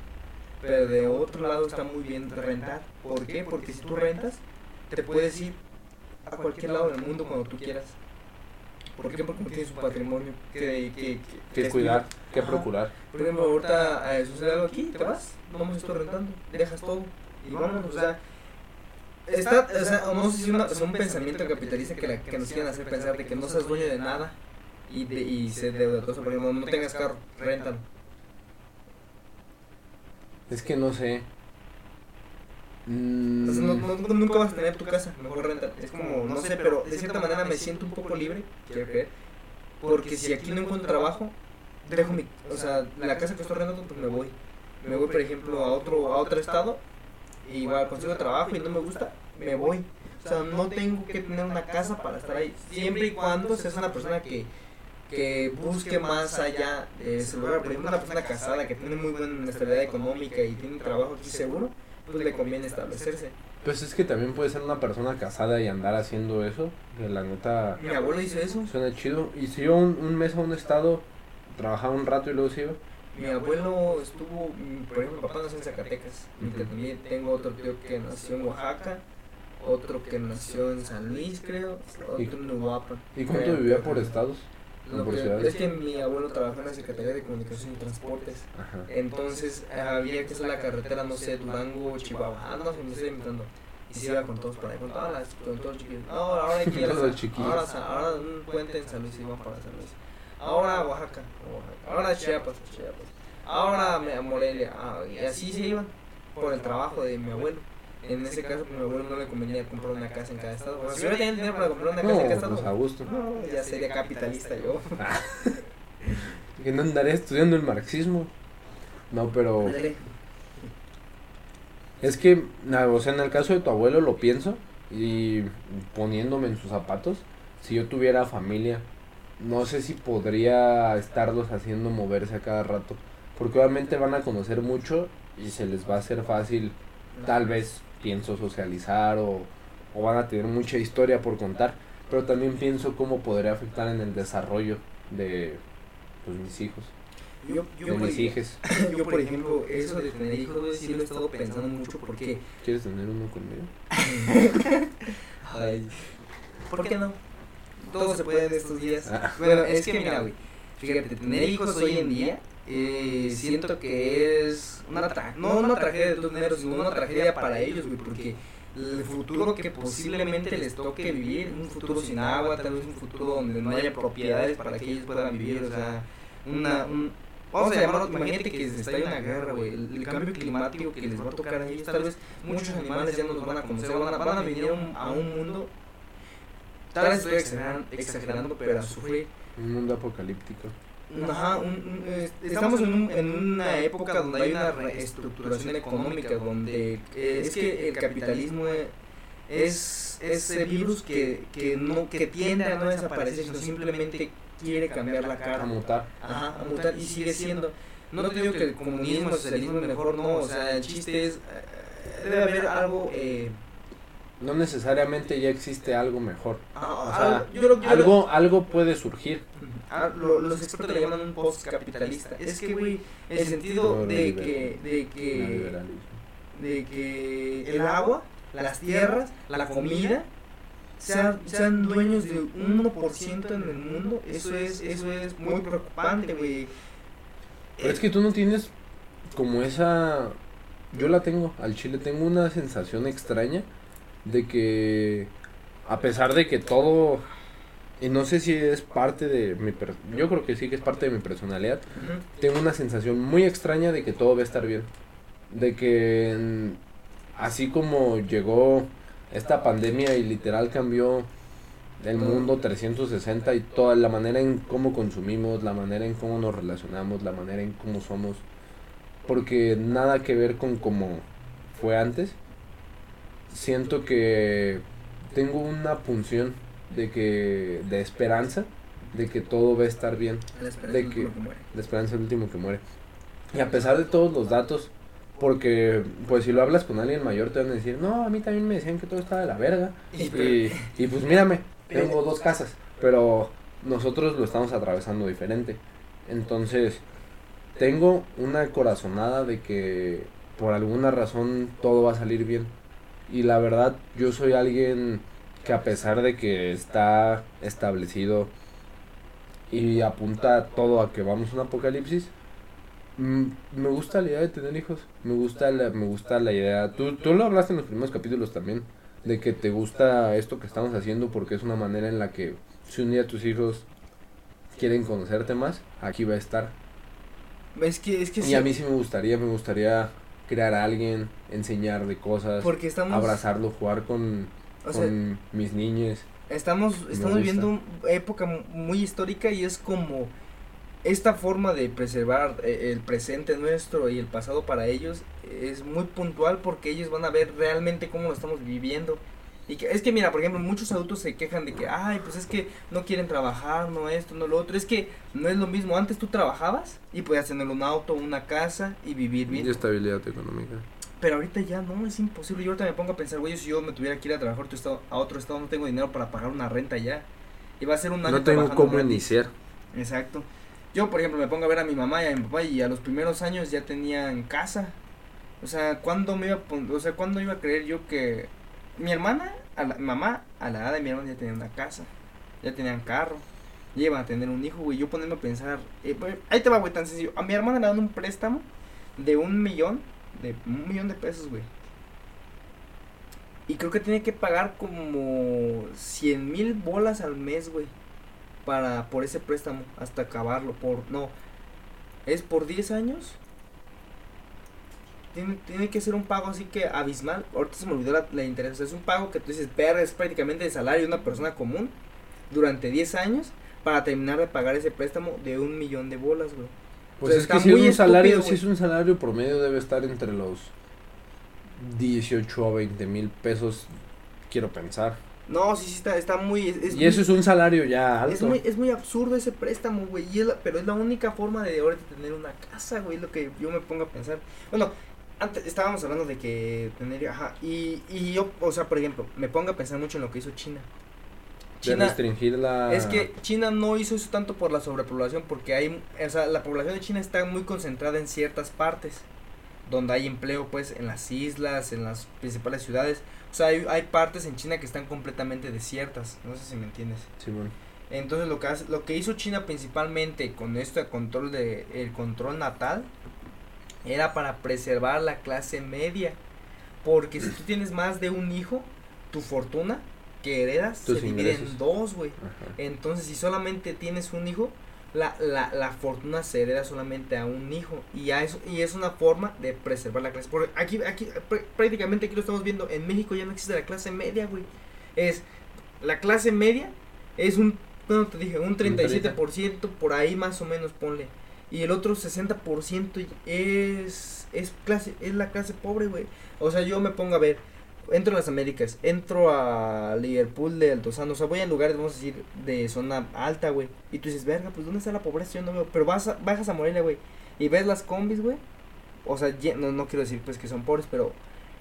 pero de otro lado está muy bien rentar. ¿Por qué? Porque si tú rentas, te puedes ir a cualquier lado del mundo cuando tú quieras. ¿Por qué? Porque no tiene su patrimonio que, que, que, que cuidar, que procurar. Por ejemplo, ahorita eh, sucede algo aquí, te vas, vamos esto rentando, dejas todo y vámonos, o sea, está, o sea, no sé si una, es un pensamiento capitalista que, la, que nos quieren hacer pensar de que no seas dueño de nada y, de, y se deuda todo eso, por ejemplo, no tengas carro, rentan. Es que no sé. Mm, sea, no, nunca vas a tener tu casa, mejor renta. Es como, no sé, pero de cierta manera me siento un poco libre, quiero creer. Porque si aquí no encuentro trabajo, dejo mi, o sea, la casa que estoy rentando, pues me voy. Me voy, por ejemplo, a otro, a otro estado, y igual consigo trabajo y no me gusta, me voy. O sea, no tengo que tener una casa para estar ahí. Siempre y cuando seas una persona que, que busque más allá de ese lugar. Por ejemplo, una persona casada que tiene muy buena estabilidad económica y tiene trabajo aquí seguro, pues le conviene establecerse. Pues es que también puede ser una persona casada y andar haciendo eso. Que la neta Mi abuelo hizo eso. suena chido. Y si iba un, un mes a un estado, trabajaba un rato y luego se iba. Mi abuelo estuvo, mm, por ejemplo, mi papá nació en Zacatecas. Y Ujú. también tengo otro tío que nació en Oaxaca, otro que nació en San Luis, creo, otro ¿Y- en Uruapan. ¿Y cuánto Creo, vivía por estados? Lo que- es que mi abuelo trabajó en la Secretaría de Comunicación y Transportes. Ajá. Entonces había que hacer la carretera, no sé, Durango, Chihuahua, ah, no sé, me estoy inventando. Y se iba con todos para ahí, con todas las, con todos los chiquillos. No, ahora hay que ir a. Ahora, Sa- ahora un puente en San Luis, iban para San Luis. Ahora a Oaxaca, Oaxaca. ahora a Chiapas, Chiapas. Ahora a Morelia, ah, y así se iban por el trabajo de mi abuelo. En ese caso, pues, mi abuelo no le convenía comprar una casa en cada estado. O sea, si hubiera tenido dinero para comprar una casa en cada No, estado, pues a gusto. no, ya sería capitalista yo. Que no andaría estudiando el marxismo. No, pero Ándale. es que, o sea, en el caso de tu abuelo lo pienso y poniéndome en sus zapatos, si yo tuviera familia, no sé si podría estarlos haciendo moverse a cada rato, porque obviamente van a conocer mucho y se les va a hacer fácil, tal vez, pienso socializar o, o van a tener mucha historia por contar, pero también pienso cómo podría afectar en el desarrollo de pues, mis hijos, Yo, yo, de por mis ejemplo, hijos. yo, por ejemplo, eso de tener hijos, güey, sí lo he estado pensando mucho porque... ¿Quieres tener uno conmigo? Ay, ¿Por qué no? Todo se puede en estos días. Ah. Bueno, es que mira, güey, fíjate, tener hijos hoy en día, eh, siento que es una tra no una tragedia de todos meros, sino una tragedia para ellos, güey, porque el futuro que posiblemente les toque vivir, un futuro sin agua, tal vez un futuro donde no haya propiedades para que ellos puedan vivir, o sea, una, un, vamos a llamarlo, imagínate que se está en una guerra, güey, el, cambio climático que les va a tocar a ellos, tal vez muchos animales ya no los van a conocer, van a, van a venir un, a un mundo, tal vez estoy exagerando, exagerando pero a sufrir. Un mundo apocalíptico. Ajá, un- un- eh, estamos en, un- en una época donde hay una reestructuración económica, donde eh, es que el capitalismo es ese virus que, que, no, que tiende a no desaparecer, sino simplemente quiere cambiar la A cara. mutar. Ajá, a mutar y sigue siendo. No te digo que el comunismo, el socialismo es mejor, no, o sea, el chiste es, eh, debe haber algo... Eh, No necesariamente ya existe algo mejor. ah, O sea, algo- yo lo- yo lo- Algo, algo puede surgir. Ah, lo- los expertos le llaman un post-capitalista. Es que, güey, el sentido de que, de que, de que el agua, las tierras, la comida, sean, sean dueños de un 1% en el mundo, eso es, eso es muy preocupante, güey. Pero es que tú no tienes como esa... Yo la tengo, al chile tengo una sensación extraña de que a pesar de que todo... Y no sé si es parte de mi... per- Yo creo que sí que es parte de mi personalidad. Tengo una sensación muy extraña de que todo va a estar bien. De que mm, así como llegó esta pandemia y literal cambió el mundo 360 y toda la manera en cómo consumimos, la manera en cómo nos relacionamos, la manera en cómo somos, porque nada que ver con cómo fue antes. Siento que tengo una punción de que de esperanza de que todo va a estar bien. La esperanza De que- lo que muere. La esperanza es el último que muere. Y a pesar de todos los datos, porque pues si lo hablas con alguien mayor te van a decir, no, a mí también me decían que todo estaba de la verga. Y, y pues mírame, tengo dos casas, pero nosotros lo estamos atravesando diferente. Entonces, tengo una corazonada de que por alguna razón todo va a salir bien. Y la verdad, yo soy alguien que a pesar de que está establecido y apunta todo a que vamos a un apocalipsis. Mm, me gusta la idea de tener hijos, me gusta la, me gusta la idea, tú, tú lo hablaste en los primeros capítulos también, de que te gusta esto que estamos haciendo porque es una manera en la que si un día tus hijos quieren conocerte más, aquí va a estar. Es que, es que Y a mí sí me gustaría, me gustaría crear a alguien, enseñar de cosas, Porque estamos. abrazarlo, jugar con, o sea, mis niñes. Estamos, estamos viviendo una época mu- muy histórica y es como esta forma de preservar eh, el presente nuestro y el pasado para ellos es muy puntual porque ellos van a ver realmente cómo lo estamos viviendo. Y que, es que mira, por ejemplo, muchos adultos se quejan de que, ay, pues es que no quieren trabajar, no esto, no lo otro. Es que no es lo mismo. Antes tú trabajabas y podías tener un auto, una casa y vivir bien. Y estabilidad económica. Pero ahorita ya no, es imposible. Yo ahorita me pongo a pensar, güey, si yo me tuviera que ir a trabajar a otro estado, a otro estado no tengo dinero para pagar una renta ya. Y va a ser un año No tengo cómo iniciar. Exacto. Yo, por ejemplo, me pongo a ver a mi mamá y a mi papá y a los primeros años ya tenían casa. O sea, ¿cuándo me iba a o sea, ¿cuándo iba a creer yo que mi hermana, a la mi mamá, a la edad de mi hermana ya tenían una casa, ya tenían carro, ya iban a tener un hijo, güey? Yo ponerme a pensar, eh, pues, ahí te va, güey, tan sencillo. A mi hermana le dan un préstamo de un millón, de un millón de pesos, güey. Y creo que tiene que pagar como 100 mil bolas al mes, güey. Para, por ese préstamo, hasta acabarlo. Por, no, es por 10 años. Tiene, tiene que ser un pago así que abismal. Ahorita se me olvidó la, la interés. O es un pago que tú dices, verga, es prácticamente el salario de una persona común durante 10 años para terminar de pagar ese préstamo de un millón de bolas, güey. Pues O sea, es que si es un salario, estúpido, si es un salario promedio debe estar entre los 18 a 20 mil pesos, quiero pensar. No, sí, sí, está, está muy... Es, y eso es un salario ya alto. Es muy, es muy absurdo ese préstamo, güey. y es la- pero es la única forma de ahora tener una casa, güey. Lo que yo me pongo a pensar. Bueno, antes estábamos hablando de que tener. Ajá. Y, y yo, o sea, por ejemplo, me pongo a pensar mucho en lo que hizo China. De China. restringir la... Es que China no hizo eso tanto por la sobrepoblación, porque hay, o sea, la población de China está muy concentrada en ciertas partes, donde hay empleo, pues, en las islas, en las principales ciudades. O sea, hay, hay partes en China que están completamente desiertas, no sé si me entiendes. Entonces lo que hace, lo que hizo China principalmente con este control de el control natal era para preservar la clase media, porque si tú tienes más de un hijo, tu fortuna que heredas Tus se divide en dos, güey. Entonces si solamente tienes un hijo, la, la, la fortuna se hereda solamente a un hijo y a eso y es una forma de preservar la clase. Porque aquí aquí pr- prácticamente aquí lo estamos viendo en México ya no existe la clase media, güey. Es la clase media es un bueno, te dije, un 37% por ahí más o menos ponle. Y el otro 60% es es clase es la clase pobre, güey. O sea, yo me pongo a ver entro a las Américas, entro a Liverpool de Altozano, o sea, voy a lugares, vamos a decir, de zona alta, güey. Y tú dices, verga, pues ¿dónde está la pobreza? Yo no veo. Pero vas a- bajas a Morelia, güey, y ves las combis, güey. O sea, no, no quiero decir pues que son pobres, pero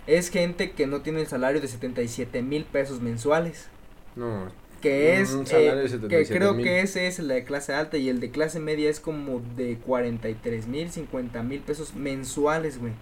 es gente que no tiene el salario de 77 mil pesos mensuales. No, Que es, un eh, salario de que 77 creo mil. que ese es el de clase alta y el de clase media es como de 43 mil, 50 mil pesos mensuales, güey.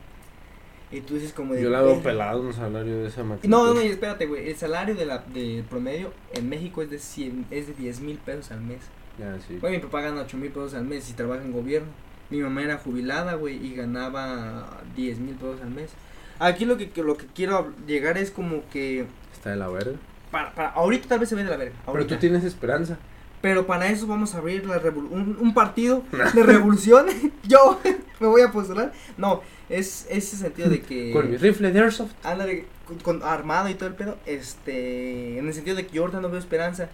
Y tú dices como de... Yo la veo pelado un salario de esa magnitud. No, no, no, y espérate, güey. El salario de la, de promedio en México es de 100, es de 10 mil pesos al mes. Ya, sí. Güey, mi papá gana 8 mil pesos al mes y trabaja en gobierno. Mi mamá era jubilada, güey, y ganaba 10 mil pesos al mes. Aquí lo que, que- lo que quiero llegar es como que... Está de la verga. Para, para, ahorita tal vez se ve de la verga. Pero ahorita. tú tienes esperanza. Pero para eso vamos a abrir la un, un partido de revolución. Yo me voy a postular. No, es ese sentido de que... Con mi rifle de Airsoft. Ándale, con, con armado y todo el pedo, este, en el sentido de que yo ahorita no veo esperanza,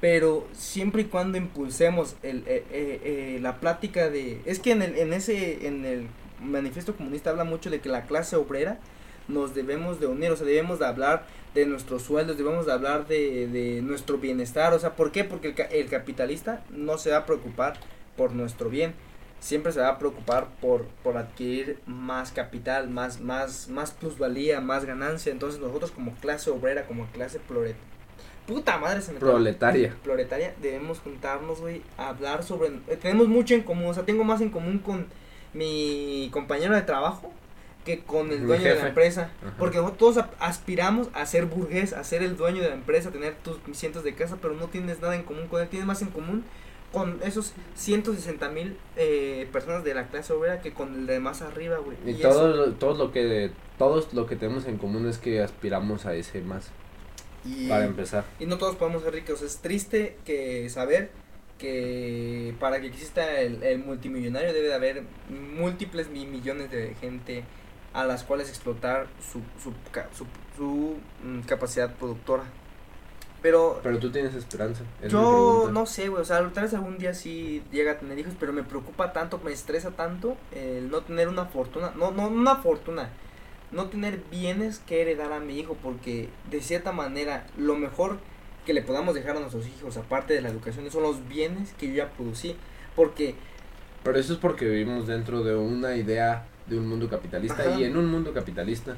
pero siempre y cuando impulsemos el, eh, eh, eh, la plática de, es que en el, en ese, en el manifiesto comunista habla mucho de que la clase obrera nos debemos de unir, o sea, debemos de hablar de nuestros sueldos, debemos de hablar de, de nuestro bienestar, o sea, ¿por qué? Porque el, el capitalista no se va a preocupar por nuestro bien, siempre se va a preocupar por, por adquirir más capital, más, más, más plusvalía, más ganancia. Entonces nosotros como clase obrera, como clase puta madre se me. Proletaria. proletaria, debemos juntarnos, güey, a hablar sobre, eh, tenemos mucho en común, o sea, tengo más en común con mi compañero de trabajo que con el dueño de la empresa, Ajá. porque nosotros todos aspiramos a ser burgués, a ser el dueño de la empresa, a tener tus cientos de casa, pero no tienes nada en común con él, tienes más en común con esos 160 mil eh, personas de la clase obrera que con el de más arriba, güey. Y, Y todo, eso- lo- todos lo que todos lo que tenemos en común es que aspiramos a ese más y, para empezar. y no todos podemos ser ricos. Es triste que saber que para que exista el, el multimillonario debe de haber múltiples mi- millones de gente a las cuales explotar su, su, su, su, mm, capacidad productora. Pero Pero tú tienes esperanza. Yo no sé, güey, o sea, tal vez algún día sí llega a tener hijos, pero me preocupa tanto, me estresa tanto el no tener una fortuna, no, no una fortuna, no tener bienes que heredar a mi hijo, porque de cierta manera lo mejor que le podamos dejar a nuestros hijos, aparte de la educación, son los bienes que yo ya producí, porque Pero eso es porque vivimos dentro de una idea de un mundo capitalista Ajá. y en un mundo capitalista.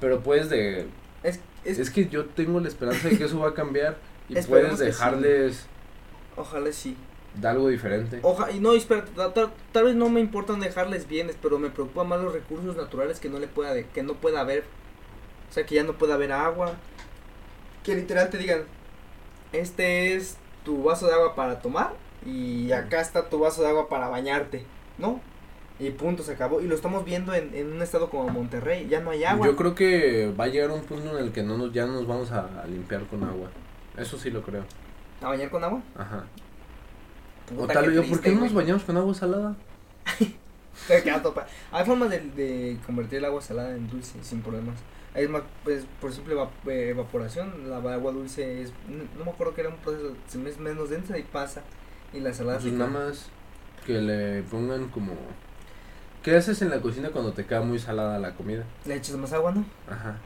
Pero puedes de es, es, es, que yo tengo la esperanza de que eso va a cambiar y puedes que sí. dejarles ojalá sí. de algo diferente. Oja, y no, ta- tal, vez no me importan dejarles bienes, pero me preocupa más los recursos naturales que no le pueda de- que no pueda haber. O sea, que ya no pueda haber agua. Que literal te digan, este es tu vaso de agua para tomar y acá está tu vaso de agua para bañarte, ¿no? Y punto, se acabó. Y lo estamos viendo en, en un estado como Monterrey, ya no hay agua. Yo creo que va a llegar un punto en el que no nos, ya nos vamos a, a limpiar con agua. Eso sí lo creo. ¿A bañar con agua? Ajá. O tal vez, ¿por qué no nos bañamos con agua salada? Hay formas de, de convertir el agua salada en dulce sin problemas. Es más, pues, por simple eva- evaporación, la agua dulce es, no, me acuerdo que era un proceso, se es menos densa y pasa. Y la salada Pues nada más que le pongan como... ¿Qué haces en la cocina cuando te queda muy salada la comida? le echas más agua, ¿no? Ajá.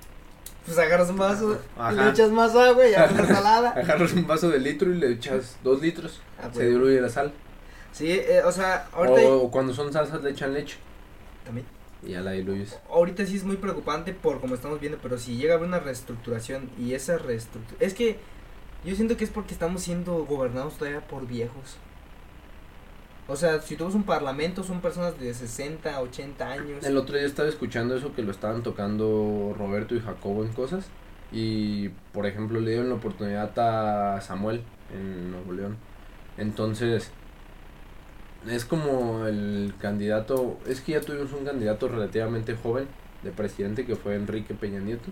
Pues agarras un vaso y le echas más agua y ya está salada. Agarras un vaso de litro y le echas dos litros. Ah, Se güey. diluye la sal. Sí, eh, o sea, ahorita, O, o cuando son salsas le echan leche. también. Y ya la diluyes. ahorita sí es muy preocupante por como estamos viendo, pero si llega a haber una reestructuración y esa reestructuración... Es que yo siento que es porque estamos siendo gobernados todavía por viejos. O sea, si tú un parlamento, son personas de 60, 80 años. El otro día estaba escuchando eso que lo estaban tocando Roberto y Jacobo en cosas. Y, por ejemplo, le dieron la oportunidad a Samuel en Nuevo León. Entonces, es como el candidato. Es que ya tuvimos un candidato relativamente joven de presidente que fue Enrique Peña Nieto.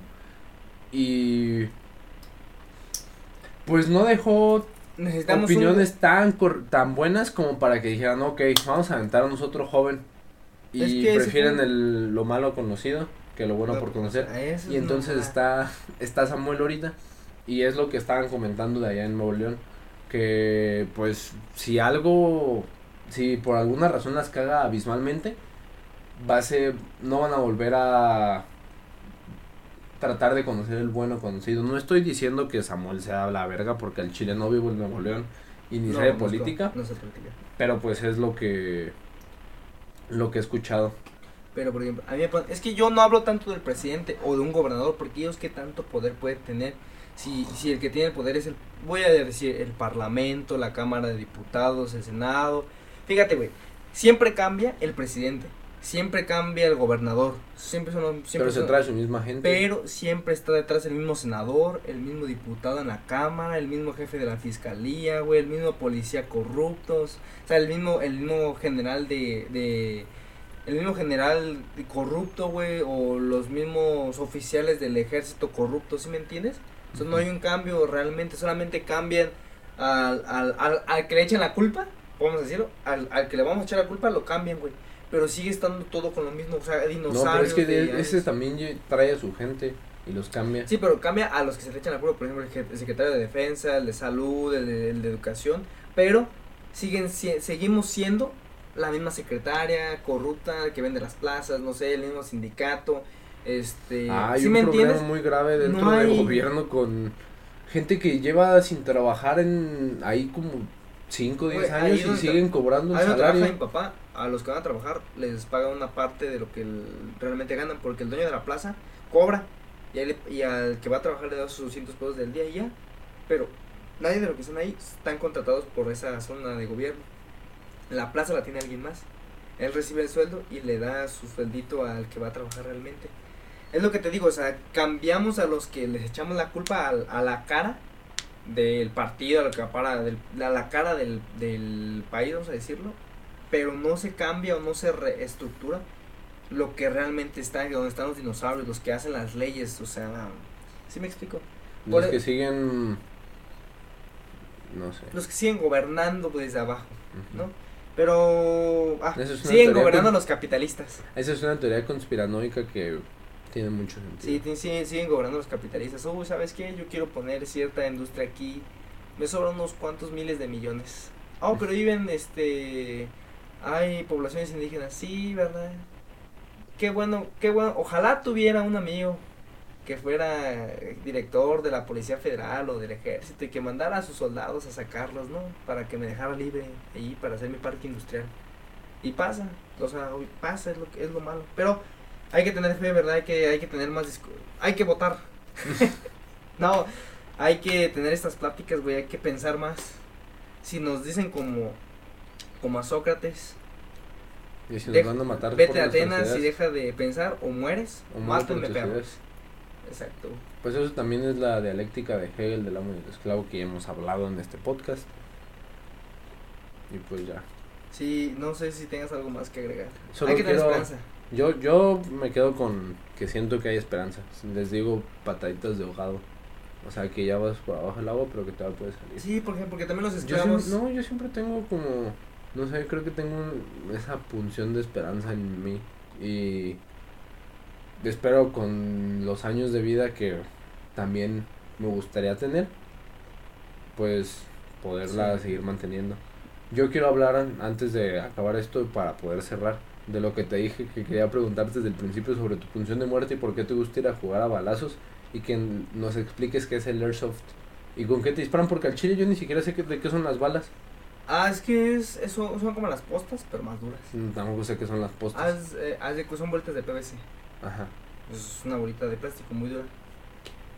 Y. Pues no dejó Necesitamos un- opiniones tan cor- tan buenas como para que dijeran, ok, vamos a aventarnos otro joven. Y Es que ese prefieren el, lo malo conocido que lo bueno No, por conocer. Y es entonces está, está Samuel ahorita. Y es lo que estaban comentando de allá en Nuevo León. Que pues si algo, si por alguna razón las caga abismalmente, va a ser, no van a volver a tratar de conocer el bueno conocido. No estoy diciendo que Samuel sea la verga porque el chile no vivo en Nuevo León y ni No, sabe no política. sé- No sé política. Pero pues es lo que lo que he escuchado. Pero, por ejemplo, a mí me es que yo no hablo tanto del presidente o de un gobernador, porque ellos qué tanto poder pueden tener. Si, si el que tiene el poder es el, voy a decir, el parlamento, la Cámara de Diputados, el Senado. Fíjate, güey, siempre cambia el presidente, siempre cambia el gobernador, siempre son los- siempre Pero se trae su misma gente. pero siempre está detrás el mismo senador, el mismo diputado en la cámara, el mismo jefe de la fiscalía, güey, el mismo policía corruptos, o sea, el mismo, el mismo general de, de el mismo general corrupto, güey, o los mismos oficiales del ejército corruptos, ¿sí me entiendes? O sea, no hay un cambio realmente, solamente cambian al, al, al, al que le echan la culpa, vamos a decirlo, al, al que le vamos a echar la culpa lo cambian, güey. Pero sigue estando todo con lo mismo, o sea, no, dinosaurios. pero es que de ese también trae a su gente y los cambia. Sí, pero cambia a los que se le echan la culpa, por ejemplo, el, secretario de Defensa, el de Salud, el de, el de Educación, pero siguen si- seguimos siendo la misma secretaria corrupta que vende las plazas, no sé, el mismo sindicato, este, Hay ¿sí un me problema entiendes? muy grave dentro No del gobierno con gente que lleva sin trabajar en ahí como 5 o 10 Güey, ahí años y siguen cobrando donde trabaja mi salario. papá, a los que van a trabajar les paga una parte de lo que realmente ganan, porque el dueño de la plaza cobra y, le- y al que va a trabajar le da sus 200 pesos del día y ya. Pero nadie de los que están ahí están contratados por esa zona de gobierno. La plaza la tiene alguien más. Él recibe el sueldo y le da su sueldito al que va a trabajar realmente. Es lo que te digo, o sea, cambiamos a los que les echamos la culpa al- a, la cara del partido, a lo que para del, a la cara del, del país, vamos a decirlo, pero no se cambia o no se reestructura lo que realmente está, donde están los dinosaurios, los que hacen las leyes, o sea, ¿sí me explico? Los Por- que siguen. No sé. Los que siguen gobernando desde abajo. ¿no? Pero ah, es siguen gobernando con- los capitalistas. Esa es una teoría conspiranoica que tiene mucho sentido. Sí, siguen, siguen gobernando los capitalistas. Uy, ¿sabes qué? Yo quiero poner cierta industria aquí. Me sobran unos cuantos miles de millones. Oh, pero viven, este... Hay poblaciones indígenas. Sí, ¿verdad? Qué bueno, qué bueno. Ojalá tuviera un amigo que fuera eh, director de la Policía Federal o del Ejército y que mandara a sus soldados a sacarlos, ¿no? Para que me dejara libre ahí para hacer mi parque industrial. Y pasa, o sea, pasa, es lo, es lo malo. Pero hay que tener fe, ¿verdad? Hay que, hay que tener más Hay que votar. no, hay que tener estas pláticas, güey, hay que pensar más. Si nos dicen como, como a Sócrates, Y si nos deja- van a matar. vete por a Atenas y deja de pensar o mueres, o por mátenme tus perro. ideas. Exacto. Pues eso también es la dialéctica de Hegel del amo y del esclavo que ya hemos hablado en este podcast. Y pues ya. Sí, no sé si tengas algo más que agregar. Solo hay que tener esperanza. Yo, yo me quedo con que siento que hay esperanza. Les digo pataditas de ahogado. O sea, que ya vas por abajo del agua, pero que te puede salir. Sí, porque, porque también los Yo esclavos... siempre- no, yo siempre tengo como, no sé, creo que tengo un- esa punción de esperanza en mí y espero con los años de vida que también me gustaría tener, pues poderla Sí. seguir manteniendo. Yo quiero hablar an- antes de acabar esto para poder cerrar de lo que te dije que quería preguntarte desde el principio sobre tu punción de muerte y por qué te gusta ir a jugar a balazos y que nos expliques qué es el airsoft y con qué te disparan porque al chile yo ni siquiera sé de qué son las balas. Ah, es que es, eso, son como las postas, pero más duras. Mm, Tampoco sé qué son las postas. Haz, eh, haz de son vueltas de PVC. Ajá. Es una bolita de plástico muy dura.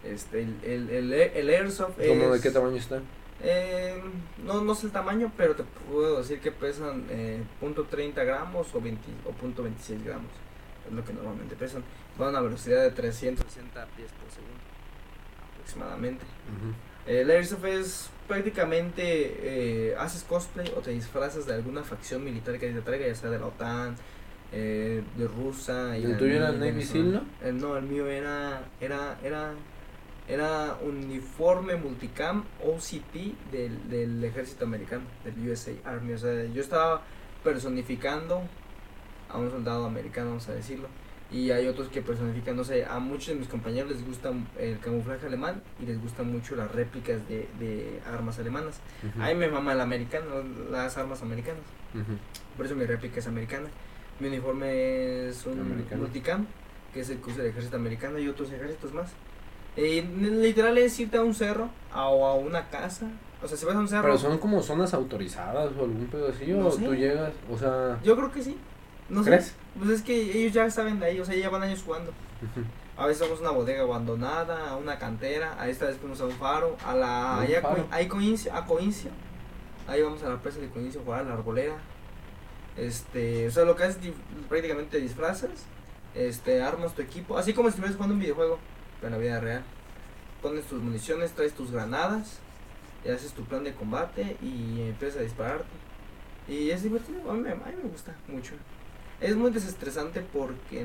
Este, el, el, el, el airsoft es... ¿Cómo de qué tamaño está? Eh, no, no sé el tamaño, pero te puedo decir que pesan eh, punto .30 gramos o, 20, o punto .26 gramos. Es lo que normalmente pesan. Van a una velocidad de 360 pies por segundo. Aproximadamente. Ujú. El Airsoft es prácticamente eh, haces cosplay o te disfrazas de alguna facción militar que te traiga, ya sea de la OTAN, eh, de Rusia. ¿El tuyo era Navy Seal, no? El, no, el mío era, era, era, era uniforme multicam OCP del, del ejército americano, del USA Army. O sea, yo estaba personificando a un soldado americano, vamos a decirlo. Y hay otros que personifican, no sé, a muchos de mis compañeros les gusta el camuflaje alemán y les gustan mucho las réplicas de, de armas alemanas. Ujú. A mí me mama el americano, las armas americanas. Por eso mi réplica es americana. Mi uniforme es un Americano. multicam, que es el que usa el ejército americano y otros ejércitos más. Y literal es irte a un cerro a- o a una casa. O sea, si vas a un cerro. Pero son como zonas autorizadas o algún pedo así, No o sé. tú llegas, o sea, Yo creo que sí. No sé. ¿crees? Pues es que ellos ya saben de ahí, o sea, ya van años jugando. A veces vamos a una bodega abandonada, a una cantera, a esta vez fuimos a un faro, a la ¿Un ahí a, faro? Ahí Coincio, a Coincio. Ahí vamos a la presa de Coincio a jugar a la arbolera. Este, o sea, lo que haces prácticamente te disfrazas, este, armas tu equipo, así como si estuvieras jugando un videojuego, pero en la vida real. Pones tus municiones, traes tus granadas, y haces tu plan de combate y empiezas a dispararte. Y es divertido, a mí, me- a mí me gusta mucho. Es muy desestresante porque,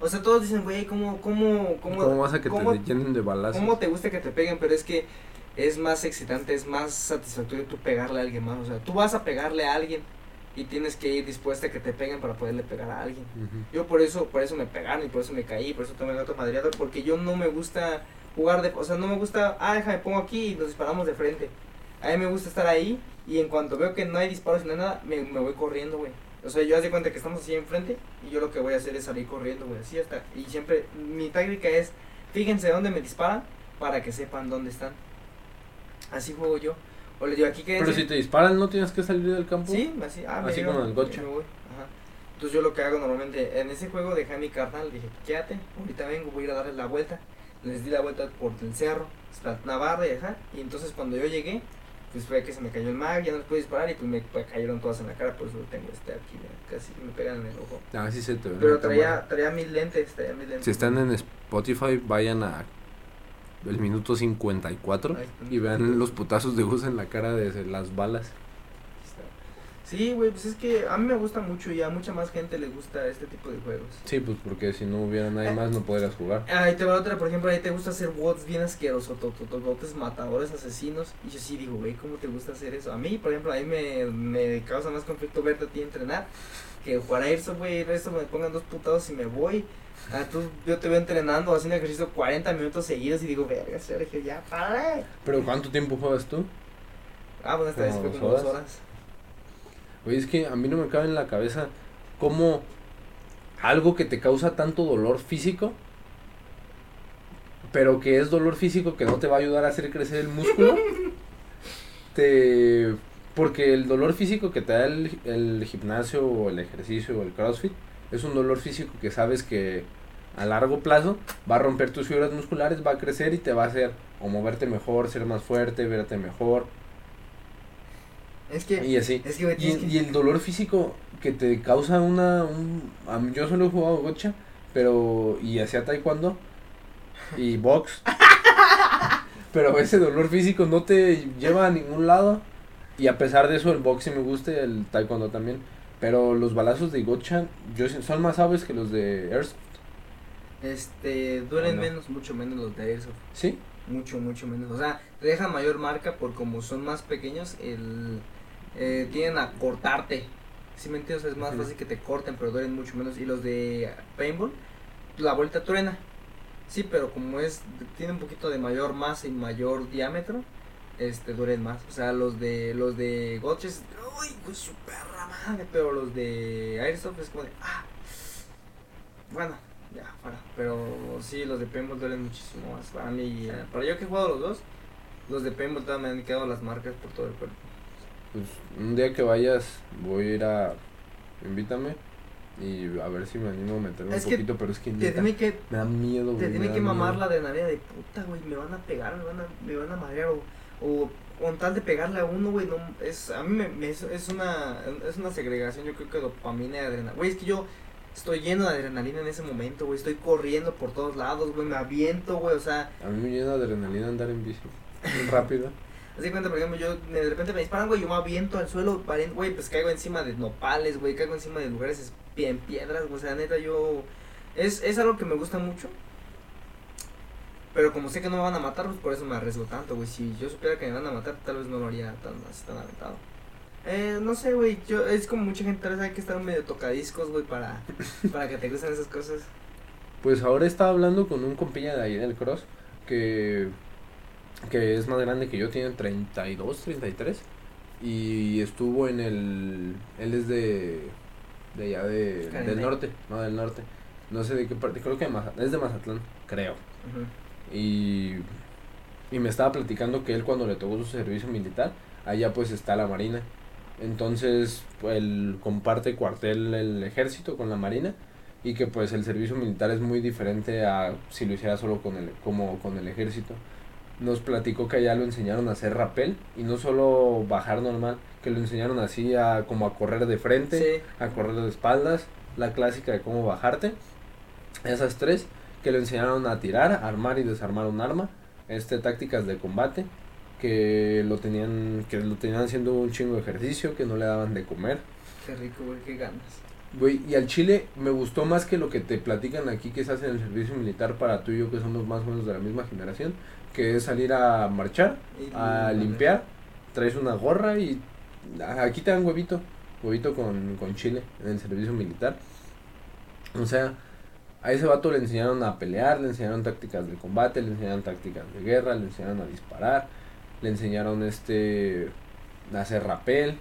o sea, todos dicen, güey, ¿cómo, cómo, cómo, ¿Cómo, vas a que cómo- te llenen de balazos? ¿Cómo te gusta que te peguen? Pero es que es más excitante, es más satisfactorio tú pegarle a alguien más. O sea, tú vas a pegarle a alguien y tienes que ir dispuesta a que te peguen para poderle pegar a alguien. Yo por eso, por eso me pegaron y por eso me caí, por eso tomé el otro madreado, porque yo no me gusta jugar de, o sea, no me gusta, ah, déjame pongo aquí y nos disparamos de frente. A mí me gusta estar ahí y en cuanto veo que no hay disparos hay nada, me, me voy corriendo, güey. O sea, yo haz de cuenta que estamos así enfrente y yo lo que voy a hacer es salir corriendo, güey, así hasta. Y siempre, mi táctica es, fíjense dónde me disparan para que sepan dónde están. Así juego yo. O les digo, aquí quédense. Pero si te disparan, ¿no tienes que salir del campo? Sí, así, ah, Así como en el ajá. Entonces yo lo que hago normalmente, en ese juego dejé a mi carnal, dije, quédate, ahorita vengo, voy a ir a darle la vuelta. Les di la vuelta por el cerro, hasta una barra y ajá. Y entonces cuando yo llegué, pues fue que se me cayó el mag, ya no les pude disparar y pues me cayeron todas en la cara, por eso tengo este aquí, mira, casi me pegan en el ojo. Ah, sí se te ve. Pero traía, traía mis lentes, traía mis lentes. Si están en Spotify, vayan a el minuto 54 Ahí está. y vean los putazos de Gus en la cara de las balas. Sí, güey, pues es que a mí me gusta mucho y a mucha más gente le gusta este tipo de juegos. Sí, pues porque si no hubiera nadie más no podrías jugar. Ahí te va otra, por ejemplo, ahí te gusta hacer bots bien asquerosos, bots matadores, asesinos. Y yo sí digo, güey, ¿cómo te gusta hacer eso? A mí, por ejemplo, a mí me, me causa más conflicto verte a ti entrenar que jugar a Airsoft, güey. Eso me pongan dos putados y me voy. Ah, tú, yo te veo entrenando, haciendo ejercicio 40 minutos seguidos y digo, verga, Sergio, ya, para. ¿Pero cuánto tiempo juegas tú? Ah, bueno, esta vez ¿Como fue como dos horas? Oye, es que a mí no me cabe en la cabeza cómo algo que te causa tanto dolor físico, pero que es dolor físico que no te va a ayudar a hacer crecer el músculo, te... Porque el dolor físico que te da el, el gimnasio o el ejercicio o el crossfit es un dolor físico que sabes que a largo plazo va a romper tus fibras musculares, va a crecer y te va a hacer o moverte mejor, ser más fuerte, verte mejor Es que, y así. es que, güey, Y, tienes que- y el dolor físico que te causa una... Un, yo solo he jugado gocha, pero... Y hacía taekwondo y box. pero ese dolor físico no te lleva a ningún lado. Y a pesar de eso, el box sí me gusta y el taekwondo también. Pero los balazos de gocha yo, son más suaves que los de Airsoft. este, duelen menos, mucho menos los de Airsoft. ¿Sí? Mucho, mucho menos. O sea, te dejan mayor marca por como son más pequeños, el eh, tienden a cortarte. Si me entiendes, es más fácil que te corten, pero duelen mucho menos. Y los de paintball, la vuelta truena. Sí, pero como es, tiene un poquito de mayor masa y mayor diámetro, este, duelen más. O sea, los de, los de gotches, uy, pues su perra madre, pero los de airsoft es como de, ah, bueno, ya, fuera. Pero sí, los de paintball duelen muchísimo más. Para mí, eh, para yo que he jugado los dos, los de paintball todavía me han quedado las marcas por todo el cuerpo. Pues un día que vayas voy a ir a... Invítame. Y a ver si me animo a meterme Es un poquito, pero es que Te tiene que, me da miedo, te tiene que mamar miedo. la adrenalina de puta, güey, me van a pegar, me van a, me van a marear o, o con tal de pegarle a uno, güey, no, es, a mí me, me- es, es una, es una segregación, yo creo que dopamina y adrenalina, güey, es que yo estoy lleno de adrenalina en ese momento, güey, estoy corriendo por todos lados, güey, me aviento, güey, o sea, A mí me llena de adrenalina andar en bici. Rápido. Así cuenta, por ejemplo, yo de repente me disparan, güey, yo me aviento al suelo, güey, pues caigo encima de nopales, güey, caigo encima de lugares es- en piedras, güey, o sea, neta, yo, es, es algo que me gusta mucho, pero como sé que no me van a matar, pues por eso me arriesgo tanto, güey, si yo supiera que me van a matar, tal vez no lo haría tan, así tan aventado. Eh, no sé, güey, yo, es como mucha gente tal vez hay que estar medio tocadiscos, güey, para, para que te gusten esas cosas. Pues ahora estaba hablando con un compilla de ahí del cross que, que es más grande que yo, tiene 32, 33. Y estuvo en el... Él es de... De allá de, Caribe. del norte, no del norte. No sé de qué parte, creo que de Mazatlán, es de Mazatlán, creo. Y, y me estaba platicando que él cuando le tocó su servicio militar, allá pues está la marina. Entonces, pues, él comparte cuartel el ejército con la marina y que pues el servicio militar es muy diferente a si lo hiciera solo con el, como con el ejército. Nos platicó que allá lo enseñaron a hacer rappel y no solo bajar normal, que lo enseñaron así a como a correr de frente, Sí. a correr de espaldas, la clásica de cómo bajarte. Esas tres que le enseñaron a tirar, armar y desarmar un arma, este tácticas de combate que lo tenían que lo tenían haciendo un chingo de ejercicio, que no le daban de comer. Qué rico, güey, qué ganas. Güey, y al Chile me gustó más que lo que te platican aquí que se hace en el servicio militar para tú y yo que somos más o menos de la misma generación, que es salir a marchar, a limpiar, traes una gorra y aquí te dan huevito, huevito con, con chile en el servicio militar. O sea, a ese vato le enseñaron a pelear, le enseñaron tácticas de combate, le enseñaron tácticas de guerra, le enseñaron a disparar, le enseñaron este a hacer rapel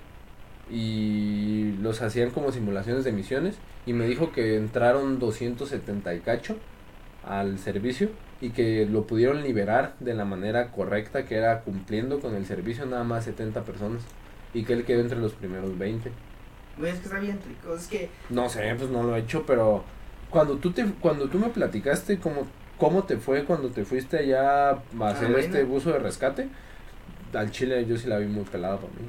y los hacían como simulaciones de misiones y me dijo que entraron 270 y cacho al servicio y que lo pudieron liberar de la manera correcta que era cumpliendo con el servicio nada más 70 personas y que él quedó entre los primeros 20. Güey, es que está bien rico, es que No sé, pues no lo he hecho, pero cuando tú te cuando tú me platicaste cómo cómo te fue cuando te fuiste allá a hacer este buzo de rescate, al Chile yo sí la vi muy pelada para mí.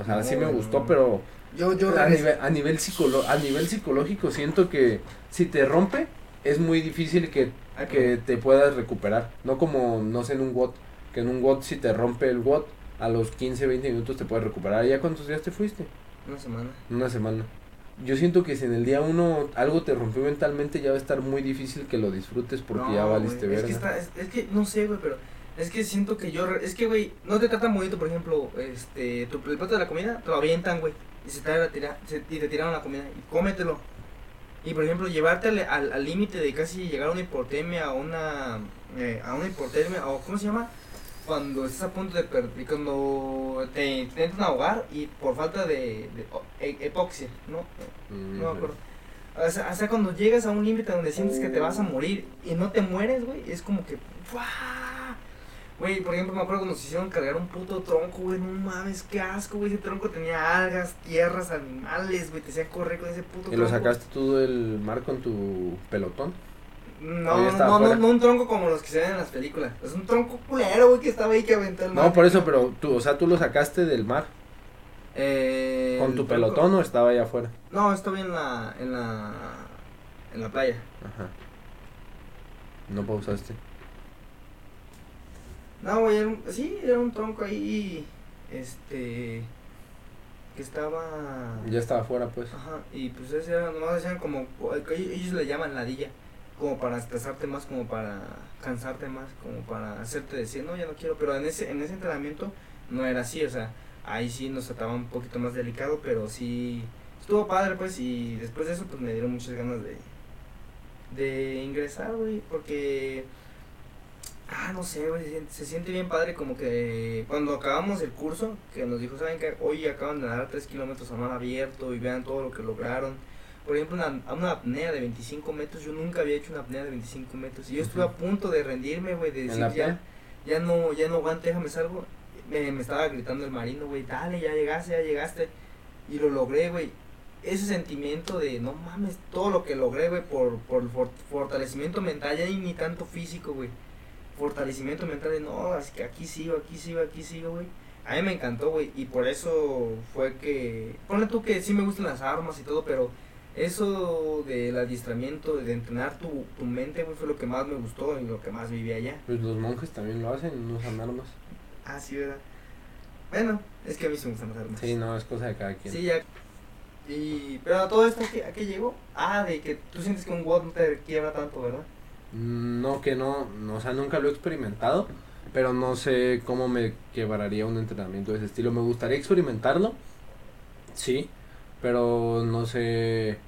O sea, sí me gustó, pero yo, yo a nivel, a nivel psicolo- a nivel psicológico siento que si te rompe es muy difícil que, Que te puedas recuperar. No como, no sé, en un WOT. Que en un WOT si te rompe el WOT, a los 15, 20 minutos te puedes recuperar. ¿Ya cuántos días te fuiste? Una semana. Una semana. Yo siento que si en el día uno algo te rompió mentalmente, ya va a estar muy difícil que lo disfrutes porque No, ya valiste verga. Es que, está, es, es que no sé, güey, pero es que siento que yo. Es que, güey, no te tratan bonito, por ejemplo, este. Tu, el plato de la comida te lo avientan, güey. Y se te, tira, se- y te tiraron la comida. Y cómetelo. Y por ejemplo, llevarte al límite de casi llegar a una hipotermia, a una. eh, a una hipotermia, o ¿cómo se llama? Cuando estás a punto de perder. Cuando te, te intentan ahogar y por falta de. de e- epoxia, ¿no? Mm, No me acuerdo. O sea, o sea, cuando llegas a un límite donde sientes que te vas a morir y no te mueres, güey, es como que. ¡buah! Güey, por ejemplo, me acuerdo cuando nos hicieron cargar un puto tronco, güey, no mames, qué asco, güey. Ese tronco tenía algas, tierras, animales, güey, te hacían correr con ese puto ¿Y lo tronco. sacaste tú del mar con tu pelotón? No, ¿O ya no, no, no, un tronco como los que se ven en las películas. Es un tronco culero, güey, que estaba ahí que aventó el mar. No, por eso, pero tú, o sea, tú lo sacaste del mar Eh, con tu tronco- pelotón o estaba allá afuera. No, estaba en la. en la. en la playa. Ajá. No pausaste. No, güey, era un- sí, era un tronco ahí, este, que estaba... Ya estaba afuera, pues. Ajá, y pues ese era, nomás decían como, ellos le llaman ladilla, como para estresarte más, como para cansarte más, como para hacerte decir, no, ya no quiero, pero en ese, en ese entrenamiento no era así, o sea, ahí sí nos trataba un poquito más delicado, pero sí, estuvo padre, pues, y después de eso, pues me dieron muchas ganas de, de ingresar, güey, porque... Ah, no sé, güey, se, siente- se siente bien padre como que cuando acabamos el curso, que nos dijo, ¿saben que Hoy acaban de nadar 3 kilómetros a mar abierto y vean todo lo que lograron. Por ejemplo, una, una apnea de 25 metros, yo nunca había hecho una apnea de 25 metros. Y yo estuve a punto de rendirme, güey, de ¿En decir, ya, ya no, ya no aguante, déjame salgo. Me, me estaba gritando el marino, güey, dale, ya llegaste, ya llegaste. Y lo logré, güey. Ese sentimiento de, no mames, todo lo que logré, güey, por, por for- fortalecimiento mental, ya ni tanto físico, güey. Fortalecimiento mental de, no, es que aquí sigo, aquí sigo, aquí sigo, güey. A mí me encantó, güey, y por eso fue que, ponle tú que sí me gustan las armas y todo, pero eso del adiestramiento, de entrenar tu, tu mente, güey, fue lo que más me gustó y lo que más viví allá. Pues los monjes también lo hacen, no usan armas. Ah, sí, ¿verdad? Bueno, es que a mí sí me gustan las armas. Sí, no, es cosa de cada quien. Sí, ya. Y, pero todo esto, ¿a qué, ¿a qué llegó? Ah, de que tú sientes que un WOD no te quiebra tanto, ¿verdad? No, que no, no, o sea, nunca lo he experimentado, pero no sé cómo me quebraría un entrenamiento de ese estilo. Me gustaría experimentarlo, sí, pero no sé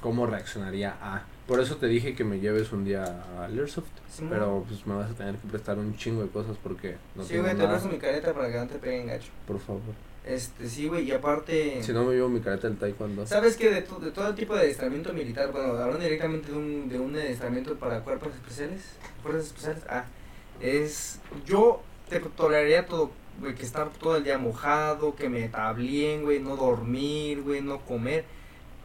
cómo reaccionaría a. Por eso te dije que me lleves un día al Airsoft, Sí, pero pues me vas a tener que prestar un chingo de cosas porque no sí, tengo güey, te nada. mi careta para que no te peguen gacho. Por favor. Este, sí, güey, y aparte... Si no me llevo mi careta del taekwondo. ¿Sabes que de, to- de todo tipo de adiestramiento militar, bueno, hablando directamente de un, de un adiestramiento para cuerpos especiales, fuerzas especiales, ah, es, yo te toleraría todo, güey, que estar todo el día mojado, que me tablien, güey, no dormir, güey, no comer,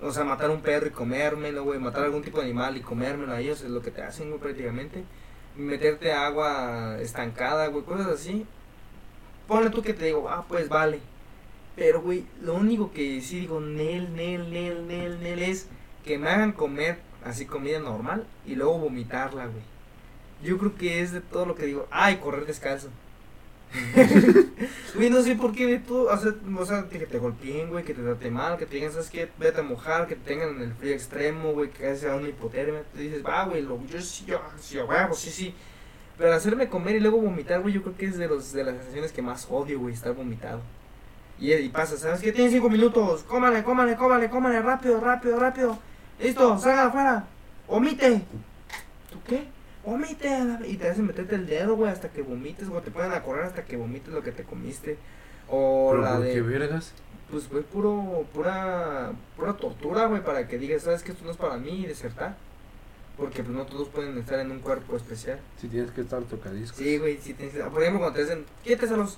o sea, matar un perro y comérmelo, güey, matar algún tipo de animal y comérmelo, a ellos es lo que te hacen, güey, prácticamente, meterte agua estancada, güey, cosas así, ponle tú que te digo, ah, pues vale, pero, güey, lo único que sí digo, Nel, Nel, Nel, Nel, Nel, es que me hagan comer así comida normal y luego vomitarla, güey. Yo creo que es de todo lo que digo, ay, correr descalzo. Güey, no sé por qué de todo, o sea, o sea, que te golpeen, güey, que te traten mal, que te digan, ¿sabes qué? Vete a mojar, que te tengan en el frío extremo, güey, que casi sea una hipotermia. Te dices, va, güey, lo, yo sí, yo, sí, huevo, sí, sí. Pero hacerme comer y luego vomitar, güey, yo creo que es de, los, de las sensaciones que más odio, güey, estar vomitado. Y, y pasa, ¿sabes qué? Tienen cinco minutos. Cómale, cómale, cómale, cómale, rápido, rápido, rápido. Listo, salga afuera. Omite. ¿Tú qué? Omite. Y te hacen meterte el dedo, güey, hasta que vomites, o te ponen a correr hasta que vomites lo que te comiste. O ¿Pero la por de. qué vergas? Pues, güey, puro, pura, pura tortura, güey, para que digas, ¿sabes que Esto no es para mí y desertar. Porque, pues, no todos pueden estar en un cuerpo especial. Si tienes que estar tocadiscos. Sí, güey, sí tienes que- Por ejemplo, cuando te dicen, quítese los,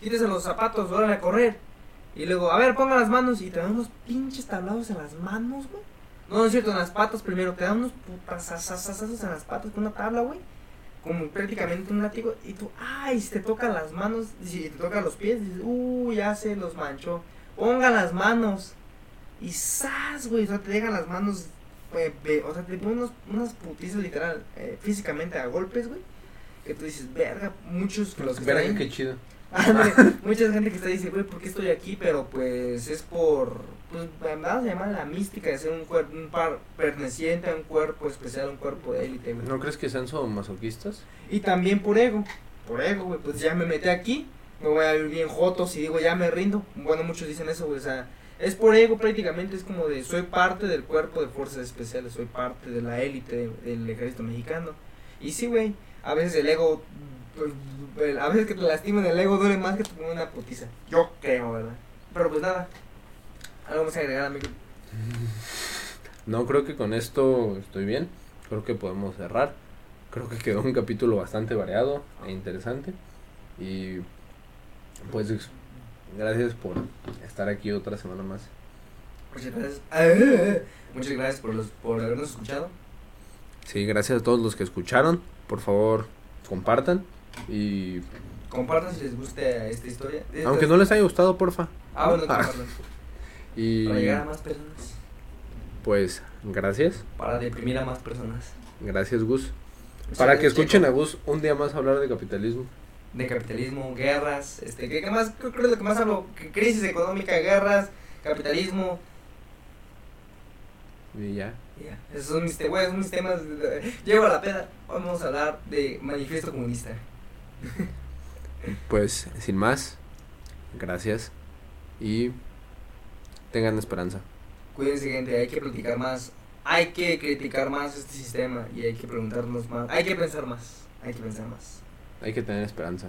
quítese los zapatos, órale a correr. Y luego, a ver, ponga las manos y te dan unos pinches tablados en las manos, güey. No, no es cierto, en las patas primero. Te dan unos putasasasasazos en las patas con una tabla, güey. Como prácticamente un látigo. Y tú, ay, si te tocan las manos, si te tocan los pies, dices, uy, ya se los manchó. Ponga las manos. Y ¡zas, güey! O sea, te dejan las manos ve- o sea, te ponen unos, unas putizas literal, eh, físicamente a golpes, güey. Que tú dices, verga, muchos que los que Verga, qué chido. Mucha gente que está dice, güey, ¿por qué estoy aquí? Pero pues es por, pues vamos a llamar la mística de ser un cuerpo, un par perteneciente a un cuerpo especial, un cuerpo de élite, güey. ¿No crees que sean masoquistas? Y también por ego, por ego, güey, pues ya me metí aquí, me voy a ver bien jotos y digo, ya me rindo. Bueno, muchos dicen eso, güey, o sea, es por ego prácticamente, es como de, soy parte del cuerpo de fuerzas especiales, soy parte de la élite del ejército mexicano. Y sí, güey, a veces el ego, pues, a veces que te lastimen el ego duele más que te pongan una putiza. Yo creo, ¿verdad? Pero pues nada, algo más que agregar, amigo. No, creo que con esto estoy bien. Creo que podemos cerrar. Creo que quedó un capítulo bastante variado e interesante. Y pues gracias por estar aquí otra semana más. Muchas gracias. Muchas gracias por, los, por habernos escuchado. Sí, gracias a todos los que escucharon. Por favor, compartan. Y Compartan si les gusta esta historia. Esta- aunque no les haya gustado, porfa. Ah, bueno, Ah. Y Para llegar a más personas. pues gracias. Para deprimir a más personas. Gracias, Gus. Para que escuchen a Gus un día más hablar de capitalismo. De capitalismo, guerras, este, ¿qué, qué más? Creo que es lo que más hablo. Crisis económica, guerras, capitalismo. Y ya. Esos son mis, te- güey, son mis temas. Llego a la peda. Vamos a hablar de manifiesto comunista. Pues sin más, gracias. Y tengan esperanza. Cuídense, gente, hay que platicar más. Hay que criticar más este sistema y hay que preguntarnos más. Hay que pensar más. Hay que pensar más. Hay que tener esperanza.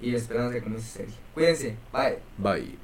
Y esperamos que comience serie. Cuídense. Bye. Bye.